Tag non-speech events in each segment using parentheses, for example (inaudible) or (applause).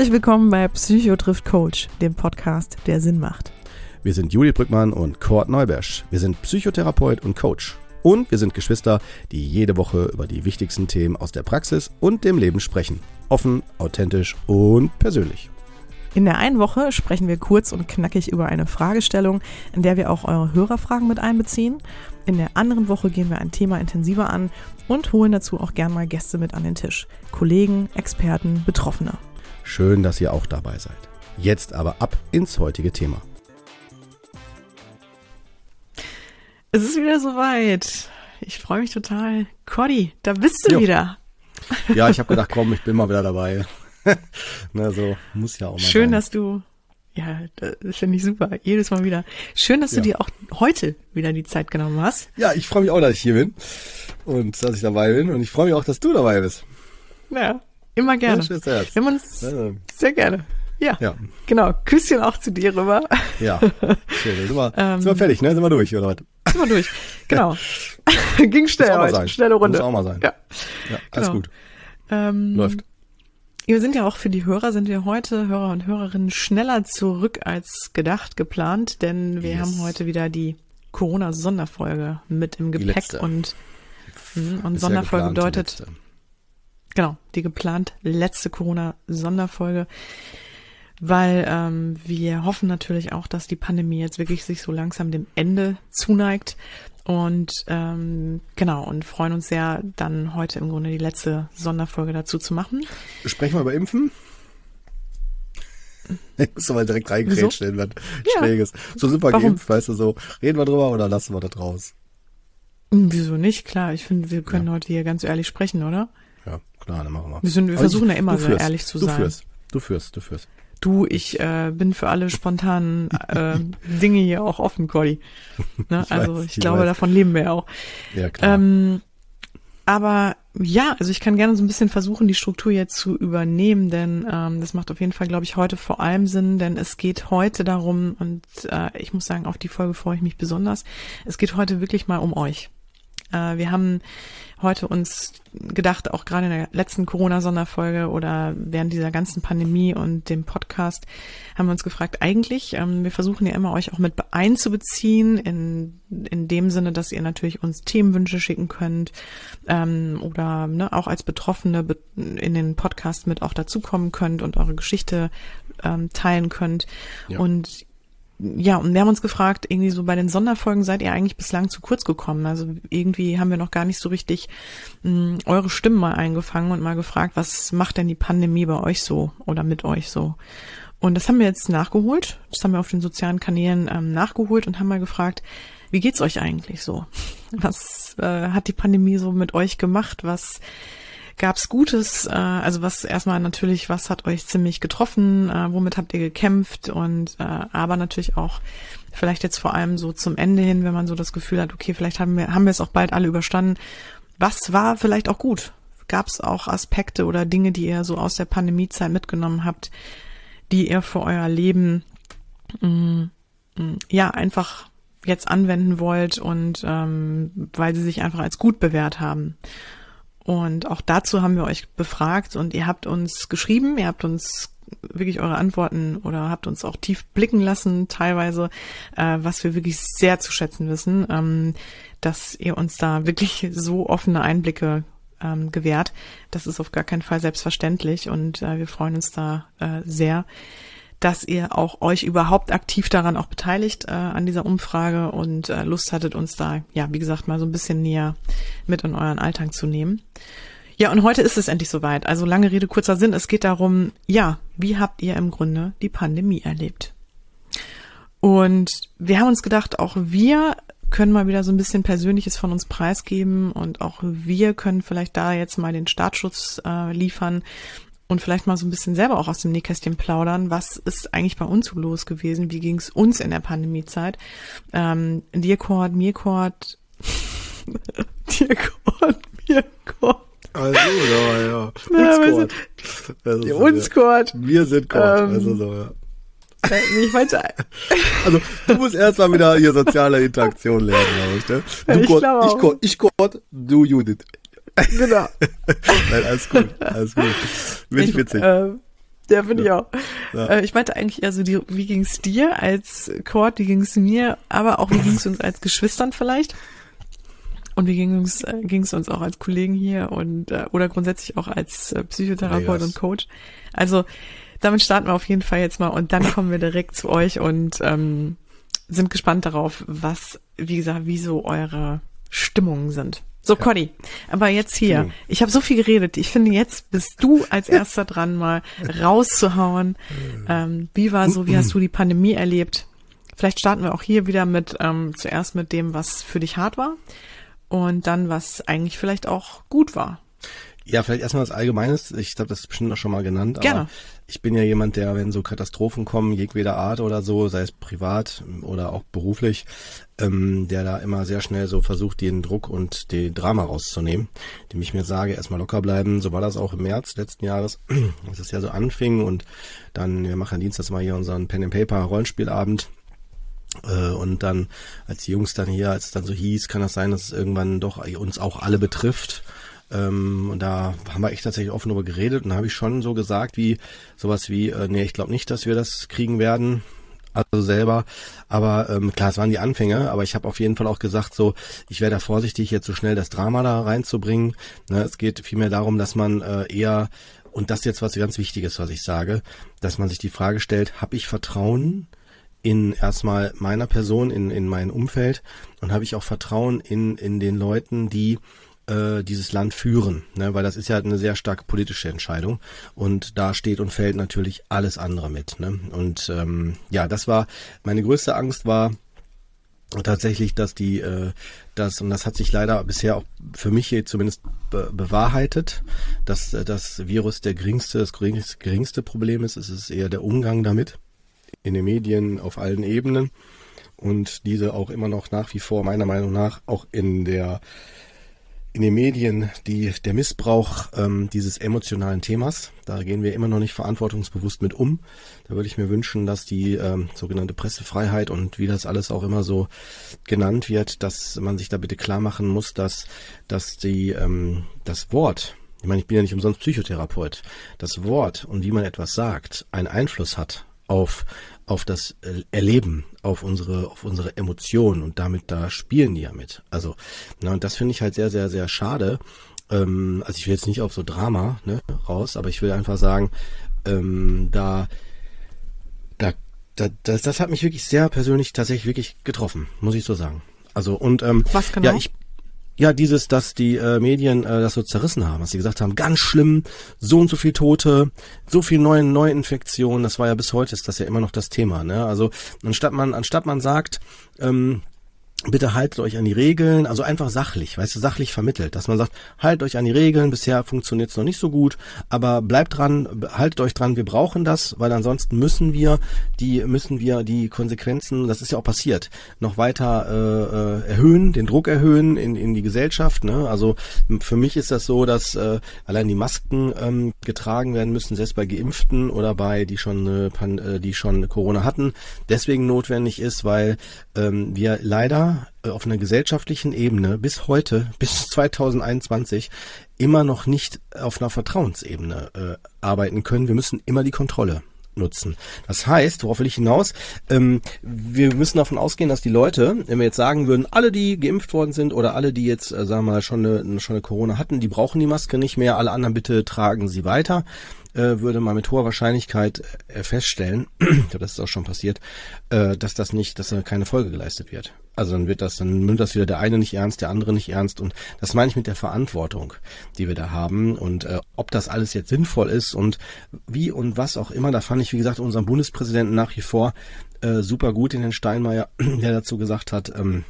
Herzlich willkommen bei Psycho trifft Coach, dem Podcast, der Sinn macht. Wir sind Juli Brückmann und Kurt Neubersch. Wir sind Psychotherapeut und Coach. Und wir sind Geschwister, die jede Woche über die wichtigsten Themen aus der Praxis und dem Leben sprechen. Offen, authentisch und persönlich. In der einen Woche sprechen wir kurz und knackig über eine Fragestellung, in der wir auch eure Hörerfragen mit einbeziehen. In der anderen Woche gehen wir ein Thema intensiver an und holen dazu auch gern mal Gäste mit an den Tisch. Kollegen, Experten, Betroffene. Schön, dass ihr auch dabei seid. Jetzt aber ab ins heutige Thema. Es ist wieder soweit. Ich freue mich total. Cody, da bist du Jo. wieder. Ja, ich habe gedacht, komm, ich bin mal wieder dabei. (laughs) Na so, muss ja auch mal Schön, sein. dass du, ja, das finde ich super. Jedes Mal wieder. Schön, dass du Ja. dir auch heute wieder die Zeit genommen hast. Ja, ich freue mich auch, dass ich hier bin und dass ich dabei bin und ich freue mich auch, dass du dabei bist. Ja, immer gerne. Ja. Wir haben uns Ja. sehr gerne. Ja, Ja, genau. Küsschen auch zu dir rüber. ja. Schön, sind wir, Ähm. (laughs) sind wir fertig, ne? Sind wir durch, oder was? Sind wir durch. (laughs) Genau. (laughs) Ging schnell heute. sein. Schnelle Runde. Muss auch mal sein. Ja. Ja, alles Genau. gut. Ähm, Läuft. Wir sind ja auch für die Hörer, sind wir heute, Hörer und Hörerinnen, schneller zurück als gedacht geplant, denn wir Yes. haben heute wieder die Corona-Sonderfolge mit im Gepäck und, mhm, und Sonderfolge bedeutet. Genau, die geplant letzte Corona-Sonderfolge, weil ähm, wir hoffen natürlich auch, dass die Pandemie jetzt wirklich sich so langsam dem Ende zuneigt und ähm, genau und freuen uns sehr, dann heute im Grunde die letzte Sonderfolge dazu zu machen. Sprechen wir über Impfen? Ich muss doch mal direkt reingrätschen in was Ja. Schräges. So sind wir Warum? geimpft, weißt du, so. Reden wir drüber oder lassen wir das raus? Hm, Wieso nicht? Klar, ich finde, wir können heute hier ganz ehrlich sprechen, oder? Klar, dann machen wir. Wir, sind, wir versuchen ich- ja immer du so führst, ehrlich zu du sein. Führst, du führst, du führst. Du, ich äh, bin für alle spontanen äh, (laughs) Dinge hier auch offen, Cody. Ne? Ich also weiß, ich ich glaube, weiß. davon leben wir ja auch. Ja, klar. Ähm, aber ja, also ich kann gerne so ein bisschen versuchen, die Struktur jetzt zu übernehmen, denn ähm, das macht auf jeden Fall, glaube ich, heute vor allem Sinn, denn es geht heute darum, und äh, ich muss sagen, auf die Folge freue ich mich besonders, es geht heute wirklich mal um euch. Äh, wir haben heute uns gedacht, auch gerade in der letzten Corona-Sonderfolge oder während dieser ganzen Pandemie und dem Podcast, haben wir uns gefragt, eigentlich, ähm, wir versuchen ja immer euch auch mit einzubeziehen, in, in dem Sinne, dass ihr natürlich uns Themenwünsche schicken könnt ähm, oder ne, auch als Betroffene be in den Podcast mit auch dazukommen könnt und eure Geschichte ähm, teilen könnt. Ja. Und ja, und wir haben uns gefragt, irgendwie so bei den Sonderfolgen seid ihr eigentlich bislang zu kurz gekommen. Also irgendwie haben wir noch gar nicht so richtig mh, eure Stimmen mal eingefangen und mal gefragt, was macht denn die Pandemie bei euch so oder mit euch so? Und das haben wir jetzt nachgeholt. Das haben wir auf den sozialen Kanälen ähm, nachgeholt und haben mal gefragt, wie geht's euch eigentlich so? Was äh, hat die Pandemie so mit euch gemacht? Was gab's Gutes? Äh, also was erstmal natürlich, was hat euch ziemlich getroffen? Äh, womit habt ihr gekämpft? Und äh, aber natürlich auch vielleicht jetzt vor allem so zum Ende hin, wenn man so das Gefühl hat, okay, vielleicht haben wir haben wir es auch bald alle überstanden. Was war vielleicht auch gut? Gab's auch Aspekte oder Dinge, die ihr so aus der Pandemiezeit mitgenommen habt, die ihr für euer Leben mh, mh, ja einfach jetzt anwenden wollt und ähm, weil sie sich einfach als gut bewährt haben? Und auch dazu haben wir euch befragt und ihr habt uns geschrieben, ihr habt uns wirklich eure Antworten oder habt uns auch tief blicken lassen, teilweise, äh, was wir wirklich sehr zu schätzen wissen, ähm, dass ihr uns da wirklich so offene Einblicke ähm, gewährt. Das ist auf gar keinen Fall selbstverständlich und äh, wir freuen uns da äh, sehr, dass ihr auch euch überhaupt aktiv daran auch beteiligt äh, an dieser Umfrage und äh, Lust hattet, uns da, ja, wie gesagt, mal so ein bisschen näher mit in euren Alltag zu nehmen. Ja, und heute ist es endlich soweit. Also lange Rede, kurzer Sinn. Es geht darum, ja, wie habt ihr im Grunde die Pandemie erlebt? Und wir haben uns gedacht, auch wir können mal wieder so ein bisschen Persönliches von uns preisgeben und auch wir können vielleicht da jetzt mal den Startschutz äh, liefern und vielleicht mal so ein bisschen selber auch aus dem Nähkästchen plaudern. Was ist eigentlich bei uns so los gewesen? Wie ging es uns in der Pandemiezeit? Ähm, dir, Cord, mir, Cord, (laughs) dir, Cord, mir, Cord. Also, ja, (laughs) ja. Na, Uns ist Ja, uns, ja. Cord. Wir sind Gott. Ähm, also so, ja. Äh, Ich meinte, (laughs) Also, du musst erst mal wieder hier soziale Interaktion lernen, glaube ich, ne? Du ich glaube ich. Gott, ich Gott, du Judith. Genau. (laughs) Nein, alles gut, alles gut. Bin ich witzig. Äh, Der finde ich auch. Ja. Äh, ich meinte eigentlich eher so, die, wie ging's dir als Cord, wie ging's mir, aber auch wie ging's uns als Geschwistern vielleicht? Und wie ging's äh, ging's uns auch als Kollegen hier und äh, oder grundsätzlich auch als äh, Psychotherapeut Vegas. und Coach? Also damit starten wir auf jeden Fall jetzt mal und dann kommen wir direkt zu euch und ähm, sind gespannt darauf, was, wie gesagt, wie so eure Stimmungen sind. So, ja. Conny, aber jetzt hier. Mhm. Ich habe so viel geredet. Ich finde, jetzt bist du als erster dran, mal rauszuhauen. Ähm, wie war so, wie hast du die Pandemie erlebt? Vielleicht starten wir auch hier wieder mit ähm, zuerst mit dem, was für dich hart war und dann, was eigentlich vielleicht auch gut war. Ja, vielleicht erstmal was Allgemeines. Ich glaube, das ist bestimmt auch schon mal genannt. Gerne. ich bin ja jemand, der, wenn so Katastrophen kommen, jedweder Art oder so, sei es privat oder auch beruflich, ähm, der da immer sehr schnell so versucht, den Druck und die Drama rauszunehmen, dem ich mir sage, erstmal locker bleiben. So war das auch im März letzten Jahres, (clears throat) als es ja so anfing und dann, wir machen Dienstags mal hier unseren Pen and Paper Rollenspielabend äh, und dann, als die Jungs dann hier, als es dann so hieß, kann das sein, dass es irgendwann doch uns auch alle betrifft. Ähm, und da haben wir echt tatsächlich offen darüber geredet und da habe ich schon so gesagt, wie sowas wie, äh, nee, ich glaube nicht, dass wir das kriegen werden. Also selber, aber ähm, klar, es waren die Anfänge, aber ich habe auf jeden Fall auch gesagt, so, ich wäre da vorsichtig, jetzt so schnell das Drama da reinzubringen. Ne, es geht vielmehr darum, dass man äh, eher, und das ist jetzt was ganz Wichtiges, was ich sage, dass man sich die Frage stellt, habe ich Vertrauen in erstmal meiner Person, in, in mein Umfeld und habe ich auch Vertrauen in, in den Leuten, die äh, dieses Land führen, ne? weil das ist ja eine sehr starke politische Entscheidung und da steht und fällt natürlich alles andere mit. Ne? Und ähm, ja, das war meine größte Angst war tatsächlich, dass die äh, das und das hat sich leider bisher auch für mich hier zumindest be bewahrheitet, dass äh, das Virus der geringste das geringste Problem ist. Es ist eher der Umgang damit in den Medien auf allen Ebenen und diese auch immer noch nach wie vor meiner Meinung nach auch in der in den Medien die, der Missbrauch ähm, dieses emotionalen Themas. Da gehen wir immer noch nicht verantwortungsbewusst mit um. Da würde ich mir wünschen, dass die ähm, sogenannte Pressefreiheit und wie das alles auch immer so genannt wird, dass man sich da bitte klar machen muss, dass, dass die, ähm, das Wort, ich meine, ich bin ja nicht umsonst Psychotherapeut, das Wort und wie man etwas sagt, einen Einfluss hat auf auf das äh, Erleben, auf unsere, auf unsere Emotionen und damit da spielen die ja mit. Also, na, und das finde ich halt sehr, sehr, sehr schade. Ähm, also ich will jetzt nicht auf so Drama ne, raus, aber ich will einfach sagen, ähm, da, da, da, das, das hat mich wirklich sehr persönlich tatsächlich wirklich getroffen, muss ich so sagen. Also und ähm, Was genau? ja, ich ja, dieses, dass die äh, Medien äh, das so zerrissen haben, was sie gesagt haben, ganz schlimm, so und so viel Tote, so viel neue Neuinfektionen, das war ja bis heute ist das ja immer noch das Thema, ne? Also anstatt man anstatt man sagt, ähm, bitte haltet euch an die Regeln, also einfach sachlich, weißt du, sachlich vermittelt, dass man sagt, haltet euch an die Regeln, bisher funktioniert es noch nicht so gut, aber bleibt dran, haltet euch dran, wir brauchen das, weil ansonsten müssen wir die, müssen wir die Konsequenzen, das ist ja auch passiert, noch weiter äh, äh erhöhen, den Druck erhöhen in, in die Gesellschaft. Ne? Also für mich ist das so, dass äh, allein die Masken ähm, getragen werden müssen, selbst bei Geimpften oder bei die schon äh, die schon Corona hatten, deswegen notwendig ist, weil ähm, wir leider äh, auf einer gesellschaftlichen Ebene bis heute, (laughs) bis 2021, immer noch nicht auf einer Vertrauensebene äh, arbeiten können. Wir müssen immer die Kontrolle nutzen. Das heißt, worauf will ich hinaus? Ähm, wir müssen davon ausgehen, dass die Leute, wenn wir jetzt sagen würden, alle, die geimpft worden sind oder alle, die jetzt, äh, sagen wir mal, schon eine, schon eine Corona hatten, die brauchen die Maske nicht mehr, alle anderen bitte tragen sie weiter äh, würde man mit hoher Wahrscheinlichkeit äh, feststellen, (clears throat) ich glaube, das ist auch schon passiert, äh, dass das nicht, dass da keine Folge geleistet wird. Also dann wird das, dann nimmt das wieder der eine nicht ernst, der andere nicht ernst und das meine ich mit der Verantwortung, die wir da haben und äh, ob das alles jetzt sinnvoll ist und wie und was auch immer, da fand ich, wie gesagt, unseren Bundespräsidenten nach wie vor äh, super gut in den Steinmeier, (clears throat) der dazu gesagt hat, ähm,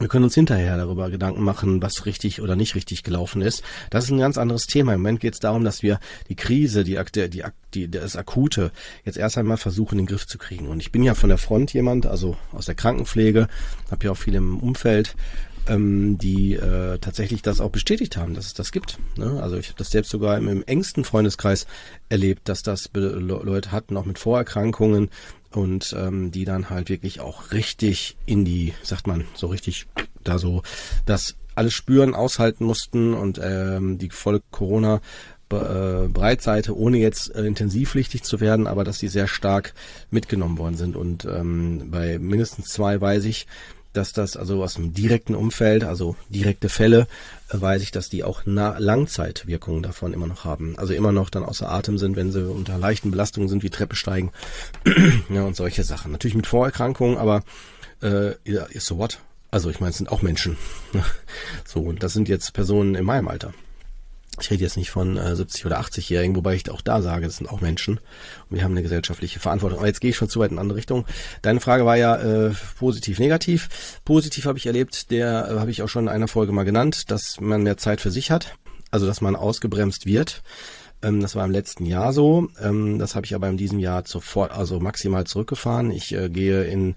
wir können uns hinterher darüber Gedanken machen, was richtig oder nicht richtig gelaufen ist. Das ist ein ganz anderes Thema. Im Moment geht es darum, dass wir die Krise, die, die, die, das Akute jetzt erst einmal versuchen, in den Griff zu kriegen. Und ich bin ja von der Front jemand, also aus der Krankenpflege, habe ja auch viel im Umfeld ähm, die äh, tatsächlich das auch bestätigt haben, dass es das gibt. Ne? Also ich habe das selbst sogar im, im engsten Freundeskreis erlebt, dass das Leute hatten, auch mit Vorerkrankungen, und ähm, die dann halt wirklich auch richtig in die, sagt man, so richtig da so das alles spüren, aushalten mussten und ähm, die volle Corona äh, Breitseite, ohne jetzt äh, intensivpflichtig zu werden, aber dass die sehr stark mitgenommen worden sind. Und ähm, bei mindestens zwei weiß ich, dass das also aus dem direkten Umfeld, also direkte Fälle, weiß ich, dass die auch Langzeitwirkungen davon immer noch haben. Also immer noch dann außer Atem sind, wenn sie unter leichten Belastungen sind, wie Treppe steigen (clears throat) ja, und solche Sachen. Natürlich mit Vorerkrankungen, aber äh, so what? Also ich meine, es sind auch Menschen. (laughs) so, und das sind jetzt Personen in meinem Alter. Ich rede jetzt nicht von äh, 70 oder 80-Jährigen, wobei ich auch da sage, das sind auch Menschen und wir haben eine gesellschaftliche Verantwortung. Aber jetzt gehe ich schon zu weit in eine andere Richtung. Deine Frage war ja äh, positiv, negativ. Positiv habe ich erlebt, der äh, habe ich auch schon in einer Folge mal genannt, dass man mehr Zeit für sich hat, also dass man ausgebremst wird. Ähm, das war im letzten Jahr so. Ähm, das habe ich aber in diesem Jahr sofort, also maximal zurückgefahren. Ich äh, gehe in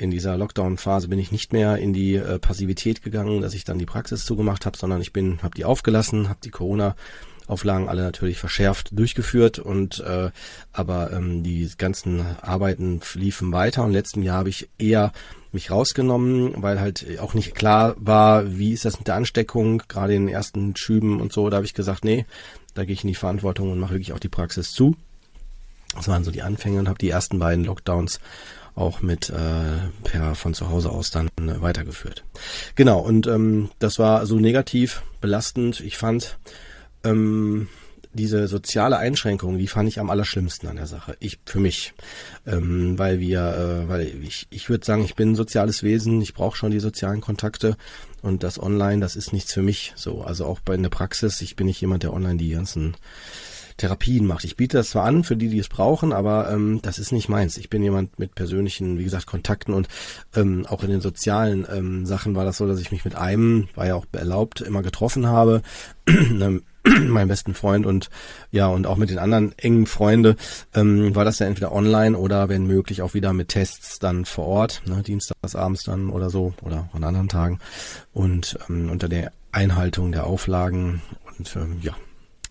in dieser Lockdown-Phase bin ich nicht mehr in die äh, Passivität gegangen, dass ich dann die Praxis zugemacht habe, sondern ich bin, habe die aufgelassen, habe die Corona Auflagen alle natürlich verschärft durchgeführt und äh, aber ähm, die ganzen Arbeiten liefen weiter und letzten Jahr habe ich eher mich rausgenommen, weil halt auch nicht klar war, wie ist das mit der Ansteckung, gerade in den ersten Schüben und so, da habe ich gesagt, nee, da gehe ich in die Verantwortung und mache wirklich auch die Praxis zu. Das waren so die Anfänge und habe die ersten beiden Lockdowns auch mit äh, per von zu Hause aus dann äh, weitergeführt. Genau, und ähm, das war so negativ, belastend. Ich fand ähm, diese soziale Einschränkung, die fand ich am allerschlimmsten an der Sache. Ich für mich, ähm, weil wir, äh, weil ich, ich würde sagen, ich bin ein soziales Wesen. Ich brauche schon die sozialen Kontakte und das Online, das ist nichts für mich. So, also auch bei in der Praxis. Ich bin nicht jemand, der online die ganzen Therapien macht. Ich biete das zwar an für die, die es brauchen, aber ähm, das ist nicht meins. Ich bin jemand mit persönlichen, wie gesagt, Kontakten und ähm, auch in den sozialen ähm, Sachen war das so, dass ich mich mit einem, war ja auch erlaubt, immer getroffen habe. (clears throat) (clears throat) meinem besten Freund und ja und auch mit den anderen engen Freunde ähm, war das ja entweder online oder wenn möglich auch wieder mit Tests dann vor Ort, ne, dienstags abends dann oder so oder an anderen Tagen und ähm, unter der Einhaltung der Auflagen und ähm, ja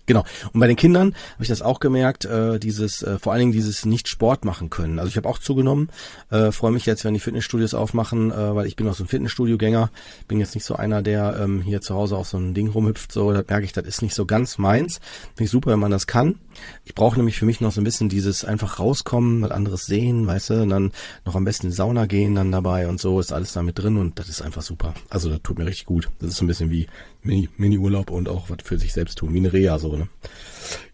Genau. Und bei den Kindern habe ich das auch gemerkt, äh, dieses, äh, vor allen Dingen dieses nicht Sport machen können. Also ich habe auch zugenommen, äh, freue mich jetzt, wenn die Fitnessstudios aufmachen, äh, weil ich bin auch so ein Fitnessstudio-Gänger, bin jetzt nicht so einer, der ähm, hier zu Hause auf so ein Ding rumhüpft, so, da merke ich, das ist nicht so ganz meins. Finde ich super, wenn man das kann. Ich brauche nämlich für mich noch so ein bisschen dieses einfach rauskommen, was anderes sehen, weißt du, und dann noch am besten in die Sauna gehen dann dabei und so, ist alles da mit drin und das ist einfach super. Also das tut mir richtig gut. Das ist so ein bisschen wie Mini-Urlaub und auch was für sich selbst tun, wie eine Reha so, ne?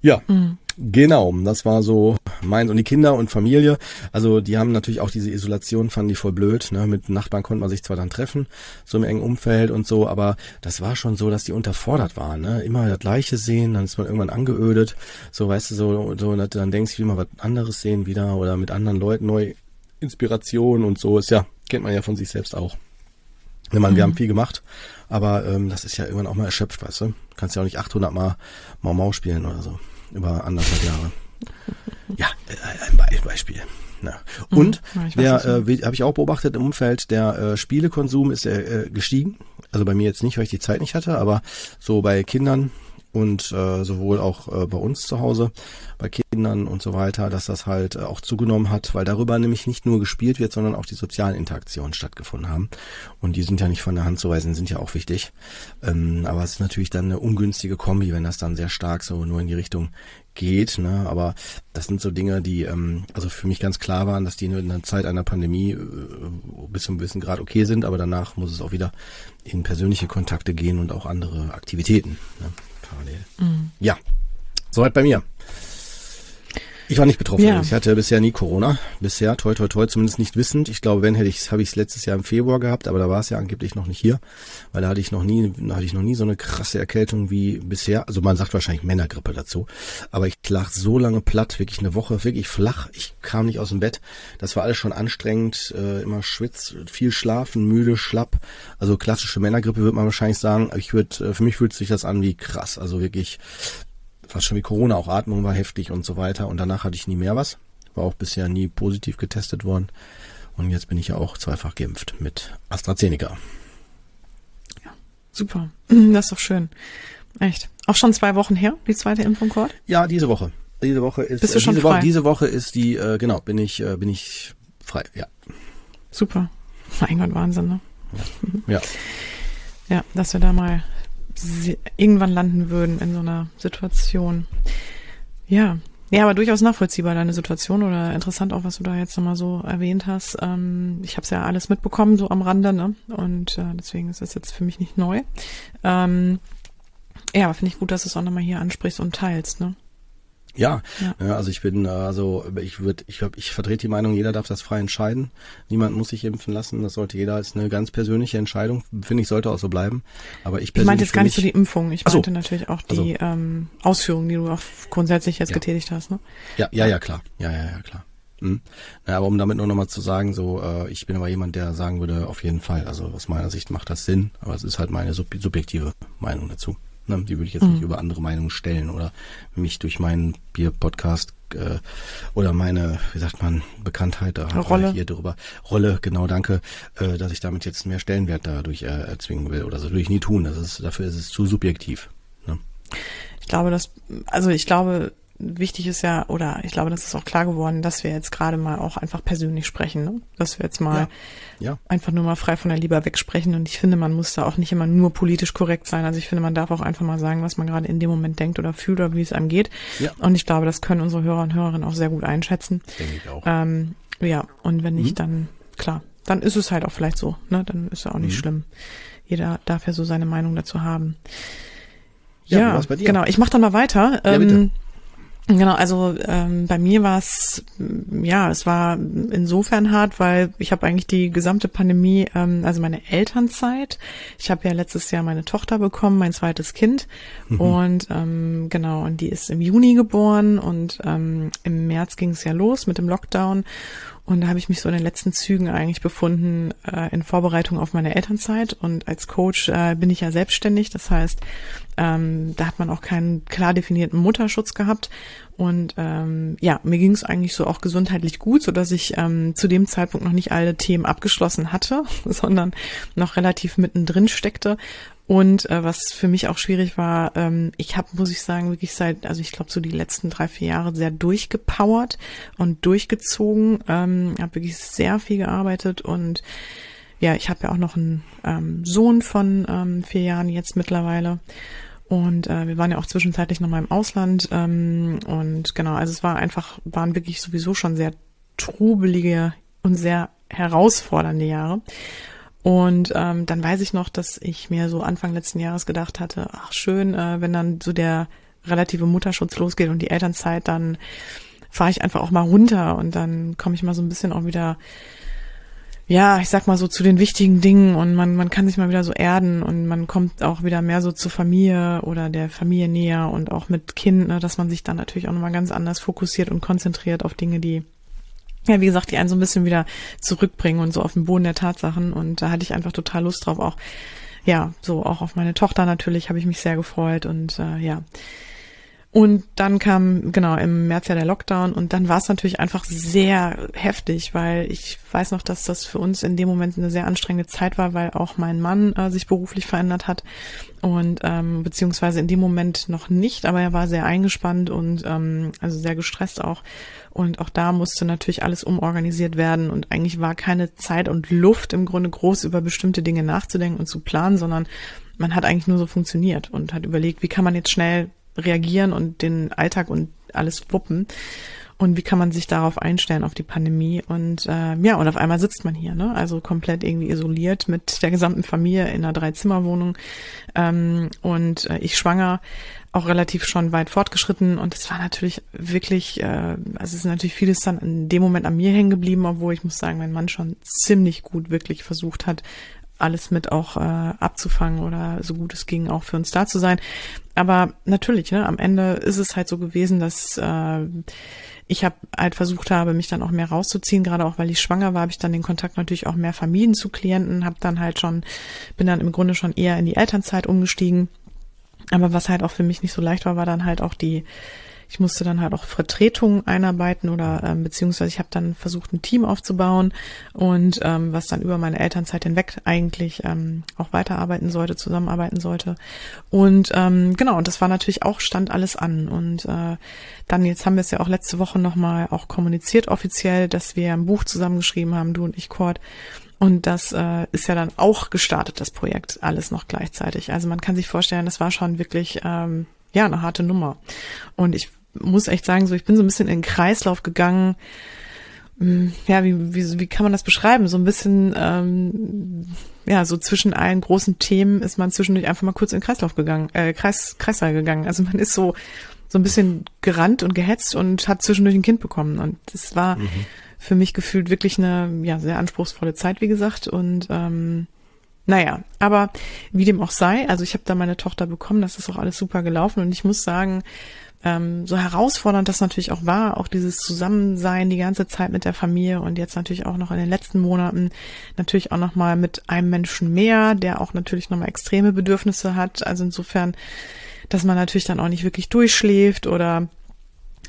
Ja, mhm. Genau, das war so meins. Und die Kinder und Familie, also die haben natürlich auch diese Isolation, fanden die voll blöd, ne? Mit Nachbarn konnte man sich zwar dann treffen, so im engen Umfeld und so, aber das war schon so, dass die unterfordert waren, ne? Immer das Gleiche sehen, dann ist man irgendwann angeödet, so, weißt du, so, so, dann denkst du, ich will mal was anderes sehen wieder oder mit anderen Leuten neu Inspiration und so, ist ja, kennt man ja von sich selbst auch. Ich meine, mhm. wir haben viel gemacht, aber ähm, das ist ja irgendwann auch mal erschöpft, weißt du? Kannst ja auch nicht 800 Mal Mau Mau spielen oder so über anderthalb Jahre. ja, äh, ein, Be Beispiel. Ja. Mhm. Und mhm, der äh, habe ich auch beobachtet im Umfeld, der äh, Spielekonsum ist äh, gestiegen. Also bei mir jetzt nicht, weil ich die Zeit nicht hatte, aber so bei Kindern und äh, sowohl auch äh, bei uns zu Hause, bei Kindern und so weiter, dass das halt äh, auch zugenommen hat, weil darüber nämlich nicht nur gespielt wird, sondern auch die sozialen Interaktionen stattgefunden haben. Und die sind ja nicht von der Hand zu weisen, sind ja auch wichtig. Ähm, aber es ist natürlich dann eine ungünstige Kombi, wenn das dann sehr stark so nur in die Richtung geht. Ne? Aber das sind so Dinge, die ähm, also für mich ganz klar waren, dass die in der Zeit einer Pandemie äh, bis zu einem gewissen Grad okay sind, aber danach muss es auch wieder in persönliche Kontakte gehen und auch andere Aktivitäten. Ne? Parallel. Mhm. Ja, soweit bei mir. Ich war nicht betroffen. Ja. Ich hatte bisher nie Corona. Bisher, toi, toi, toi, zumindest nicht wissend. Ich glaube, wenn hätte ich, habe ich es letztes Jahr im Februar gehabt, aber da war es ja angeblich noch nicht hier, weil da hatte ich noch nie, da hatte ich noch nie so eine krasse Erkältung wie bisher. Also man sagt wahrscheinlich Männergrippe dazu. Aber ich lag so lange platt, wirklich eine Woche, wirklich flach. Ich kam nicht aus dem Bett. Das war alles schon anstrengend, äh, immer schwitz, viel schlafen, müde, schlapp. Also klassische Männergrippe würde man wahrscheinlich sagen. Ich würde, äh, für mich fühlt sich das an wie krass. Also wirklich fast schon wie Corona, auch Atmung war heftig und so weiter. Und danach hatte ich nie mehr was. War auch bisher nie positiv getestet worden. Und jetzt bin ich ja auch zweifach geimpft mit AstraZeneca. Ja, super. (clears throat) Das ist doch schön. Echt. Auch schon zwei Wochen her, die zweite Impfung, Kurt? Ja, diese Woche. Diese Woche ist Bist du schon diese, frei? Woche, diese Woche ist die, äh, genau, bin ich, äh, bin ich frei, ja. Super. Mein Gott, Wahnsinn, ne? Ja. ja. (laughs) Ja, dass wir da mal irgendwann landen würden in so einer Situation. Ja, ja, aber durchaus nachvollziehbar deine Situation oder interessant auch, was du da jetzt nochmal so erwähnt hast. Ähm, ich habe es ja alles mitbekommen, so am Rande, ne? Und äh, deswegen ist es jetzt für mich nicht neu. Ähm, ja, aber finde ich gut, dass du es auch nochmal hier ansprichst und teilst, ne? Ja, ja, also ich bin, also ich würde, ich glaube, ich vertrete die Meinung, jeder darf das frei entscheiden. Niemand muss sich impfen lassen. Das sollte jeder als eine ganz persönliche Entscheidung, finde ich, sollte auch so bleiben. Aber ich persönlich. Ich meinte jetzt gar nicht so die Impfung. Ich meinte so. natürlich auch die also. ähm, Ausführungen, die du auch grundsätzlich jetzt ja. getätigt hast. Ne? Ja, ja, ja, klar. Ja, ja, ja, klar. Hm. Ja, aber um damit nur nochmal zu sagen, so, äh, ich bin aber jemand, der sagen würde, auf jeden Fall. Also aus meiner Sicht macht das Sinn, aber es ist halt meine sub subjektive Meinung dazu. Ne, die würde ich jetzt mhm. nicht über andere Meinungen stellen oder mich durch meinen Bier-Podcast äh, oder meine, wie sagt man, Bekanntheit da Rolle. hier drüber. Rolle, genau, danke, äh, dass ich damit jetzt mehr Stellenwert dadurch äh, erzwingen will. Oder das würde ich nie tun. Das ist, dafür ist es zu subjektiv. Ne? Ich glaube, dass, also ich glaube, wichtig ist ja, oder ich glaube, das ist auch klar geworden, dass wir jetzt gerade mal auch einfach persönlich sprechen, ne? dass wir jetzt mal ja, ja. einfach nur mal frei von der Leber wegsprechen. Und ich finde, man muss da auch nicht immer nur politisch korrekt sein. Also ich finde, man darf auch einfach mal sagen, was man gerade in dem Moment denkt oder fühlt oder wie es einem geht. Ja. Und ich glaube, das können unsere Hörer und Hörerinnen auch sehr gut einschätzen. Denke ich auch. Ähm, ja, und wenn nicht, mhm. dann klar, dann ist es halt auch vielleicht so. Ne? Dann ist ja auch nicht mhm. schlimm. Jeder darf ja so seine Meinung dazu haben. Ja, ja genau. Ich mache dann mal weiter. Ja, bitte. Ähm, Genau, also ähm, bei mir war es, ja, es war insofern hart, weil ich habe eigentlich die gesamte Pandemie, ähm, also meine Elternzeit, ich habe ja letztes Jahr meine Tochter bekommen, mein zweites Kind mhm. und ähm, genau, und die ist im Juni geboren und ähm, im März ging es ja los mit dem Lockdown und da habe ich mich so in den letzten Zügen eigentlich befunden äh, in Vorbereitung auf meine Elternzeit. Und als Coach äh, bin ich ja selbstständig. Das heißt, ähm, da hat man auch keinen klar definierten Mutterschutz gehabt. Und ähm, ja, mir ging es eigentlich so auch gesundheitlich gut, so dass ich ähm, zu dem Zeitpunkt noch nicht alle Themen abgeschlossen hatte, (laughs) sondern noch relativ mittendrin steckte und äh, was für mich auch schwierig war, ähm, ich habe, muss ich sagen, wirklich seit, also ich glaube so die letzten drei, vier Jahre sehr durchgepowert und durchgezogen. Ähm, habe wirklich sehr viel gearbeitet und ja, ich habe ja auch noch einen ähm, Sohn von ähm, vier Jahren jetzt mittlerweile. Und äh, wir waren ja auch zwischenzeitlich noch mal im Ausland. Ähm, und genau, also es war einfach, waren wirklich sowieso schon sehr trubelige und sehr herausfordernde Jahre. Und ähm, dann weiß ich noch, dass ich mir so Anfang letzten Jahres gedacht hatte, ach schön, äh, wenn dann so der relative Mutterschutz losgeht und die Elternzeit, dann fahre ich einfach auch mal runter und dann komme ich mal so ein bisschen auch wieder, ja, ich sag mal so zu den wichtigen Dingen und man, man kann sich mal wieder so erden und man kommt auch wieder mehr so zur Familie oder der Familie näher und auch mit Kind, ne, dass man sich dann natürlich auch nochmal ganz anders fokussiert und konzentriert auf Dinge, die ja, wie gesagt, die einen so ein bisschen wieder zurückbringen und so auf den Boden der Tatsachen. Und da hatte ich einfach total Lust drauf, auch, ja, so auch auf meine Tochter natürlich habe ich mich sehr gefreut und äh, ja. Und dann kam, genau, im März ja der Lockdown und dann war es natürlich einfach sehr heftig, weil ich weiß noch, dass das für uns in dem Moment eine sehr anstrengende Zeit war, weil auch mein Mann äh, sich beruflich verändert hat und ähm, beziehungsweise in dem Moment noch nicht, aber er war sehr eingespannt und ähm, also sehr gestresst auch. Und auch da musste natürlich alles umorganisiert werden und eigentlich war keine Zeit und Luft im Grunde groß über bestimmte Dinge nachzudenken und zu planen, sondern man hat eigentlich nur so funktioniert und hat überlegt, wie kann man jetzt schnell reagieren und den Alltag und alles wuppen. Und wie kann man sich darauf einstellen, auf die Pandemie? Und äh, ja, und auf einmal sitzt man hier, ne? Also komplett irgendwie isoliert mit der gesamten Familie in einer Dreizimmerwohnung ähm, und äh, ich schwanger, auch relativ schon weit fortgeschritten. Und es war natürlich wirklich, äh, also es ist natürlich vieles dann in dem Moment an mir hängen geblieben, obwohl ich muss sagen, mein Mann schon ziemlich gut wirklich versucht hat, alles mit auch äh, abzufangen oder so gut es ging auch für uns da zu sein. Aber natürlich, ne, am Ende ist es halt so gewesen, dass äh, ich habe halt versucht habe, mich dann auch mehr rauszuziehen, gerade auch weil ich schwanger war, habe ich dann den Kontakt natürlich auch mehr vermieden zu Klienten, habe dann halt schon, bin dann im Grunde schon eher in die Elternzeit umgestiegen. Aber was halt auch für mich nicht so leicht war, war dann halt auch die ich musste dann halt auch Vertretungen einarbeiten oder ähm, beziehungsweise ich habe dann versucht, ein Team aufzubauen und ähm, was dann über meine Elternzeit hinweg eigentlich ähm, auch weiterarbeiten sollte, zusammenarbeiten sollte. Und ähm, genau, und das war natürlich auch, stand alles an. Und äh, dann, jetzt haben wir es ja auch letzte Woche nochmal auch kommuniziert offiziell, dass wir ein Buch zusammengeschrieben haben, du und ich, Kurt. Und das äh, ist ja dann auch gestartet, das Projekt, alles noch gleichzeitig. Also man kann sich vorstellen, das war schon wirklich ähm, ja eine harte Nummer. Und ich muss echt sagen, so ich bin so ein bisschen in den Kreislauf gegangen. Hm, ja, wie, wie, wie kann man das beschreiben? So ein bisschen, ähm, ja, so zwischen allen großen Themen ist man zwischendurch einfach mal kurz in den Kreislauf gegangen, äh, Kreis, Kreissaal gegangen. Also man ist so so ein bisschen gerannt und gehetzt und hat zwischendurch ein Kind bekommen. Und das war mhm. für mich gefühlt wirklich eine ja sehr anspruchsvolle Zeit, wie gesagt. Und ähm, naja, aber wie dem auch sei, also ich habe da meine Tochter bekommen, das ist auch alles super gelaufen und ich muss sagen, ähm, so herausfordernd das natürlich auch war, auch dieses Zusammensein die ganze Zeit mit der Familie und jetzt natürlich auch noch in den letzten Monaten natürlich auch noch mal mit einem Menschen mehr, der auch natürlich noch mal extreme Bedürfnisse hat. Also insofern, dass man natürlich dann auch nicht wirklich durchschläft oder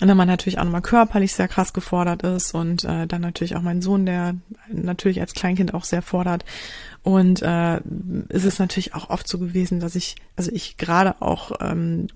und dann man natürlich auch nochmal körperlich sehr krass gefordert ist und äh, dann natürlich auch mein Sohn, der natürlich als Kleinkind auch sehr fordert. Und äh, ist es natürlich auch oft so gewesen, dass ich, also ich gerade auch, ähm,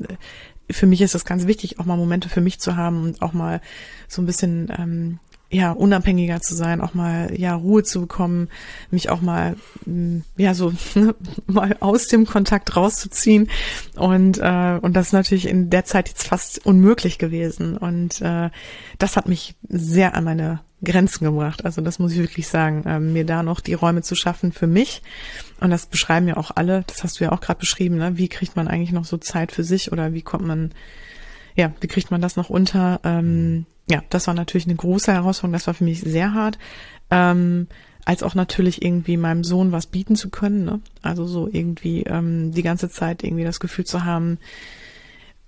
für mich ist das ganz wichtig, auch mal Momente für mich zu haben und auch mal so ein bisschen ähm, ja, unabhängiger zu sein, auch mal, ja, Ruhe zu bekommen, mich auch mal, mm, ja, so, (laughs) mal aus dem Kontakt rauszuziehen. Und, äh, und das ist natürlich in der Zeit jetzt fast unmöglich gewesen. Und äh, das hat mich sehr an meine Grenzen gebracht. Also das muss ich wirklich sagen, äh, mir da noch die Räume zu schaffen für mich. Und das beschreiben ja auch alle, das hast du ja auch gerade beschrieben, ne? wie kriegt man eigentlich noch so Zeit für sich oder wie kommt man, ja, wie kriegt man das noch unter? Ähm, ja, das war natürlich eine große Herausforderung. Das war für mich sehr hart. Ähm, als auch natürlich irgendwie meinem Sohn was bieten zu können. Ne? Also so irgendwie ähm, die ganze Zeit irgendwie das Gefühl zu haben,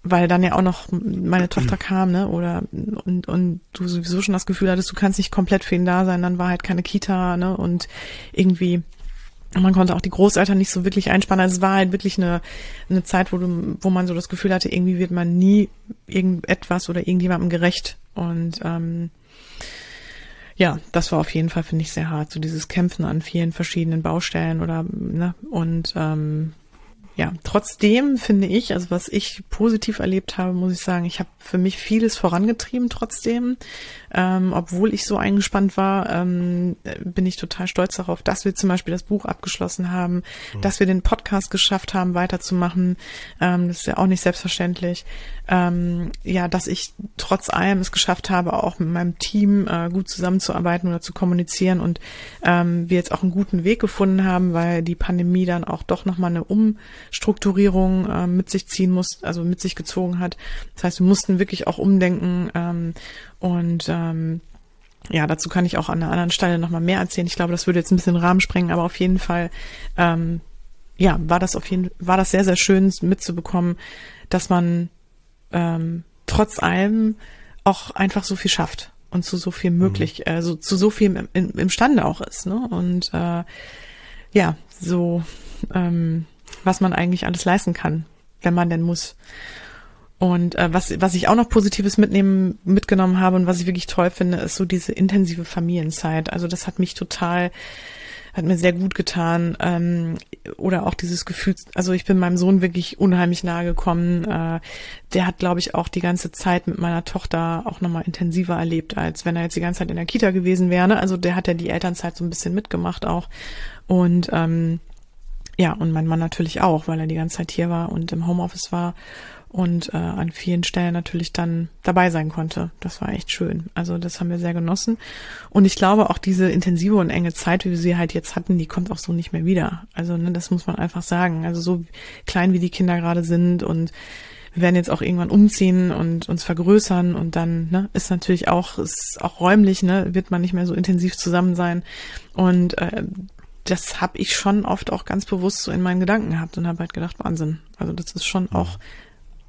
weil dann ja auch noch meine Tochter kam, ne? Oder und, und du sowieso schon das Gefühl hattest, du kannst nicht komplett für ihn da sein, dann war halt keine Kita, ne? Und irgendwie man konnte auch die Großeltern nicht so wirklich einspannen. Also es war halt wirklich eine, eine Zeit, wo, du, wo man so das Gefühl hatte, irgendwie wird man nie irgendetwas oder irgendjemandem gerecht. Und ähm, ja, das war auf jeden Fall, finde ich, sehr hart. So dieses Kämpfen an vielen verschiedenen Baustellen oder, ne, und ähm, ja, trotzdem finde ich, also was ich positiv erlebt habe, muss ich sagen, ich habe für mich vieles vorangetrieben trotzdem. Ähm, obwohl ich so eingespannt war, ähm, bin ich total stolz darauf, dass wir zum Beispiel das Buch abgeschlossen haben, mhm. dass wir den Podcast geschafft haben, weiterzumachen. Ähm, das ist ja auch nicht selbstverständlich. Ähm, ja, dass ich trotz allem es geschafft habe, auch mit meinem Team äh, gut zusammenzuarbeiten oder zu kommunizieren und ähm, wir jetzt auch einen guten Weg gefunden haben, weil die Pandemie dann auch doch nochmal eine Umstrukturierung äh, mit sich ziehen muss, also mit sich gezogen hat. Das heißt, wir mussten wirklich auch umdenken ähm, und ähm, ja, dazu kann ich auch an einer anderen Stelle nochmal mehr erzählen. Ich glaube, das würde jetzt ein bisschen Rahmen sprengen, aber auf jeden Fall, ähm, ja, war das auf jeden, war das sehr, sehr schön mitzubekommen, dass man ähm, trotz allem auch einfach so viel schafft und zu so viel möglich, mhm. also zu so viel im, im, imstande auch ist, ne? Und äh, ja, so ähm, was man eigentlich alles leisten kann, wenn man denn muss. Und äh, was, was ich auch noch Positives mitnehmen, mitgenommen habe und was ich wirklich toll finde, ist so diese intensive Familienzeit. Also das hat mich total, hat mir sehr gut getan. Ähm, oder auch dieses Gefühl, also ich bin meinem Sohn wirklich unheimlich nahe gekommen. Äh, der hat, glaube ich, auch die ganze Zeit mit meiner Tochter auch nochmal intensiver erlebt, als wenn er jetzt die ganze Zeit in der Kita gewesen wäre. Ne? Also der hat ja die Elternzeit so ein bisschen mitgemacht auch. Und ähm, ja, und mein Mann natürlich auch, weil er die ganze Zeit hier war und im Homeoffice war und äh, an vielen Stellen natürlich dann dabei sein konnte. Das war echt schön. Also das haben wir sehr genossen. Und ich glaube auch diese intensive und enge Zeit, wie wir sie halt jetzt hatten, die kommt auch so nicht mehr wieder. Also ne, das muss man einfach sagen. Also so klein wie die Kinder gerade sind und wir werden jetzt auch irgendwann umziehen und uns vergrößern und dann ne, ist natürlich auch ist auch räumlich ne wird man nicht mehr so intensiv zusammen sein und äh, das habe ich schon oft auch ganz bewusst so in meinen Gedanken gehabt und habe halt gedacht Wahnsinn also das ist schon auch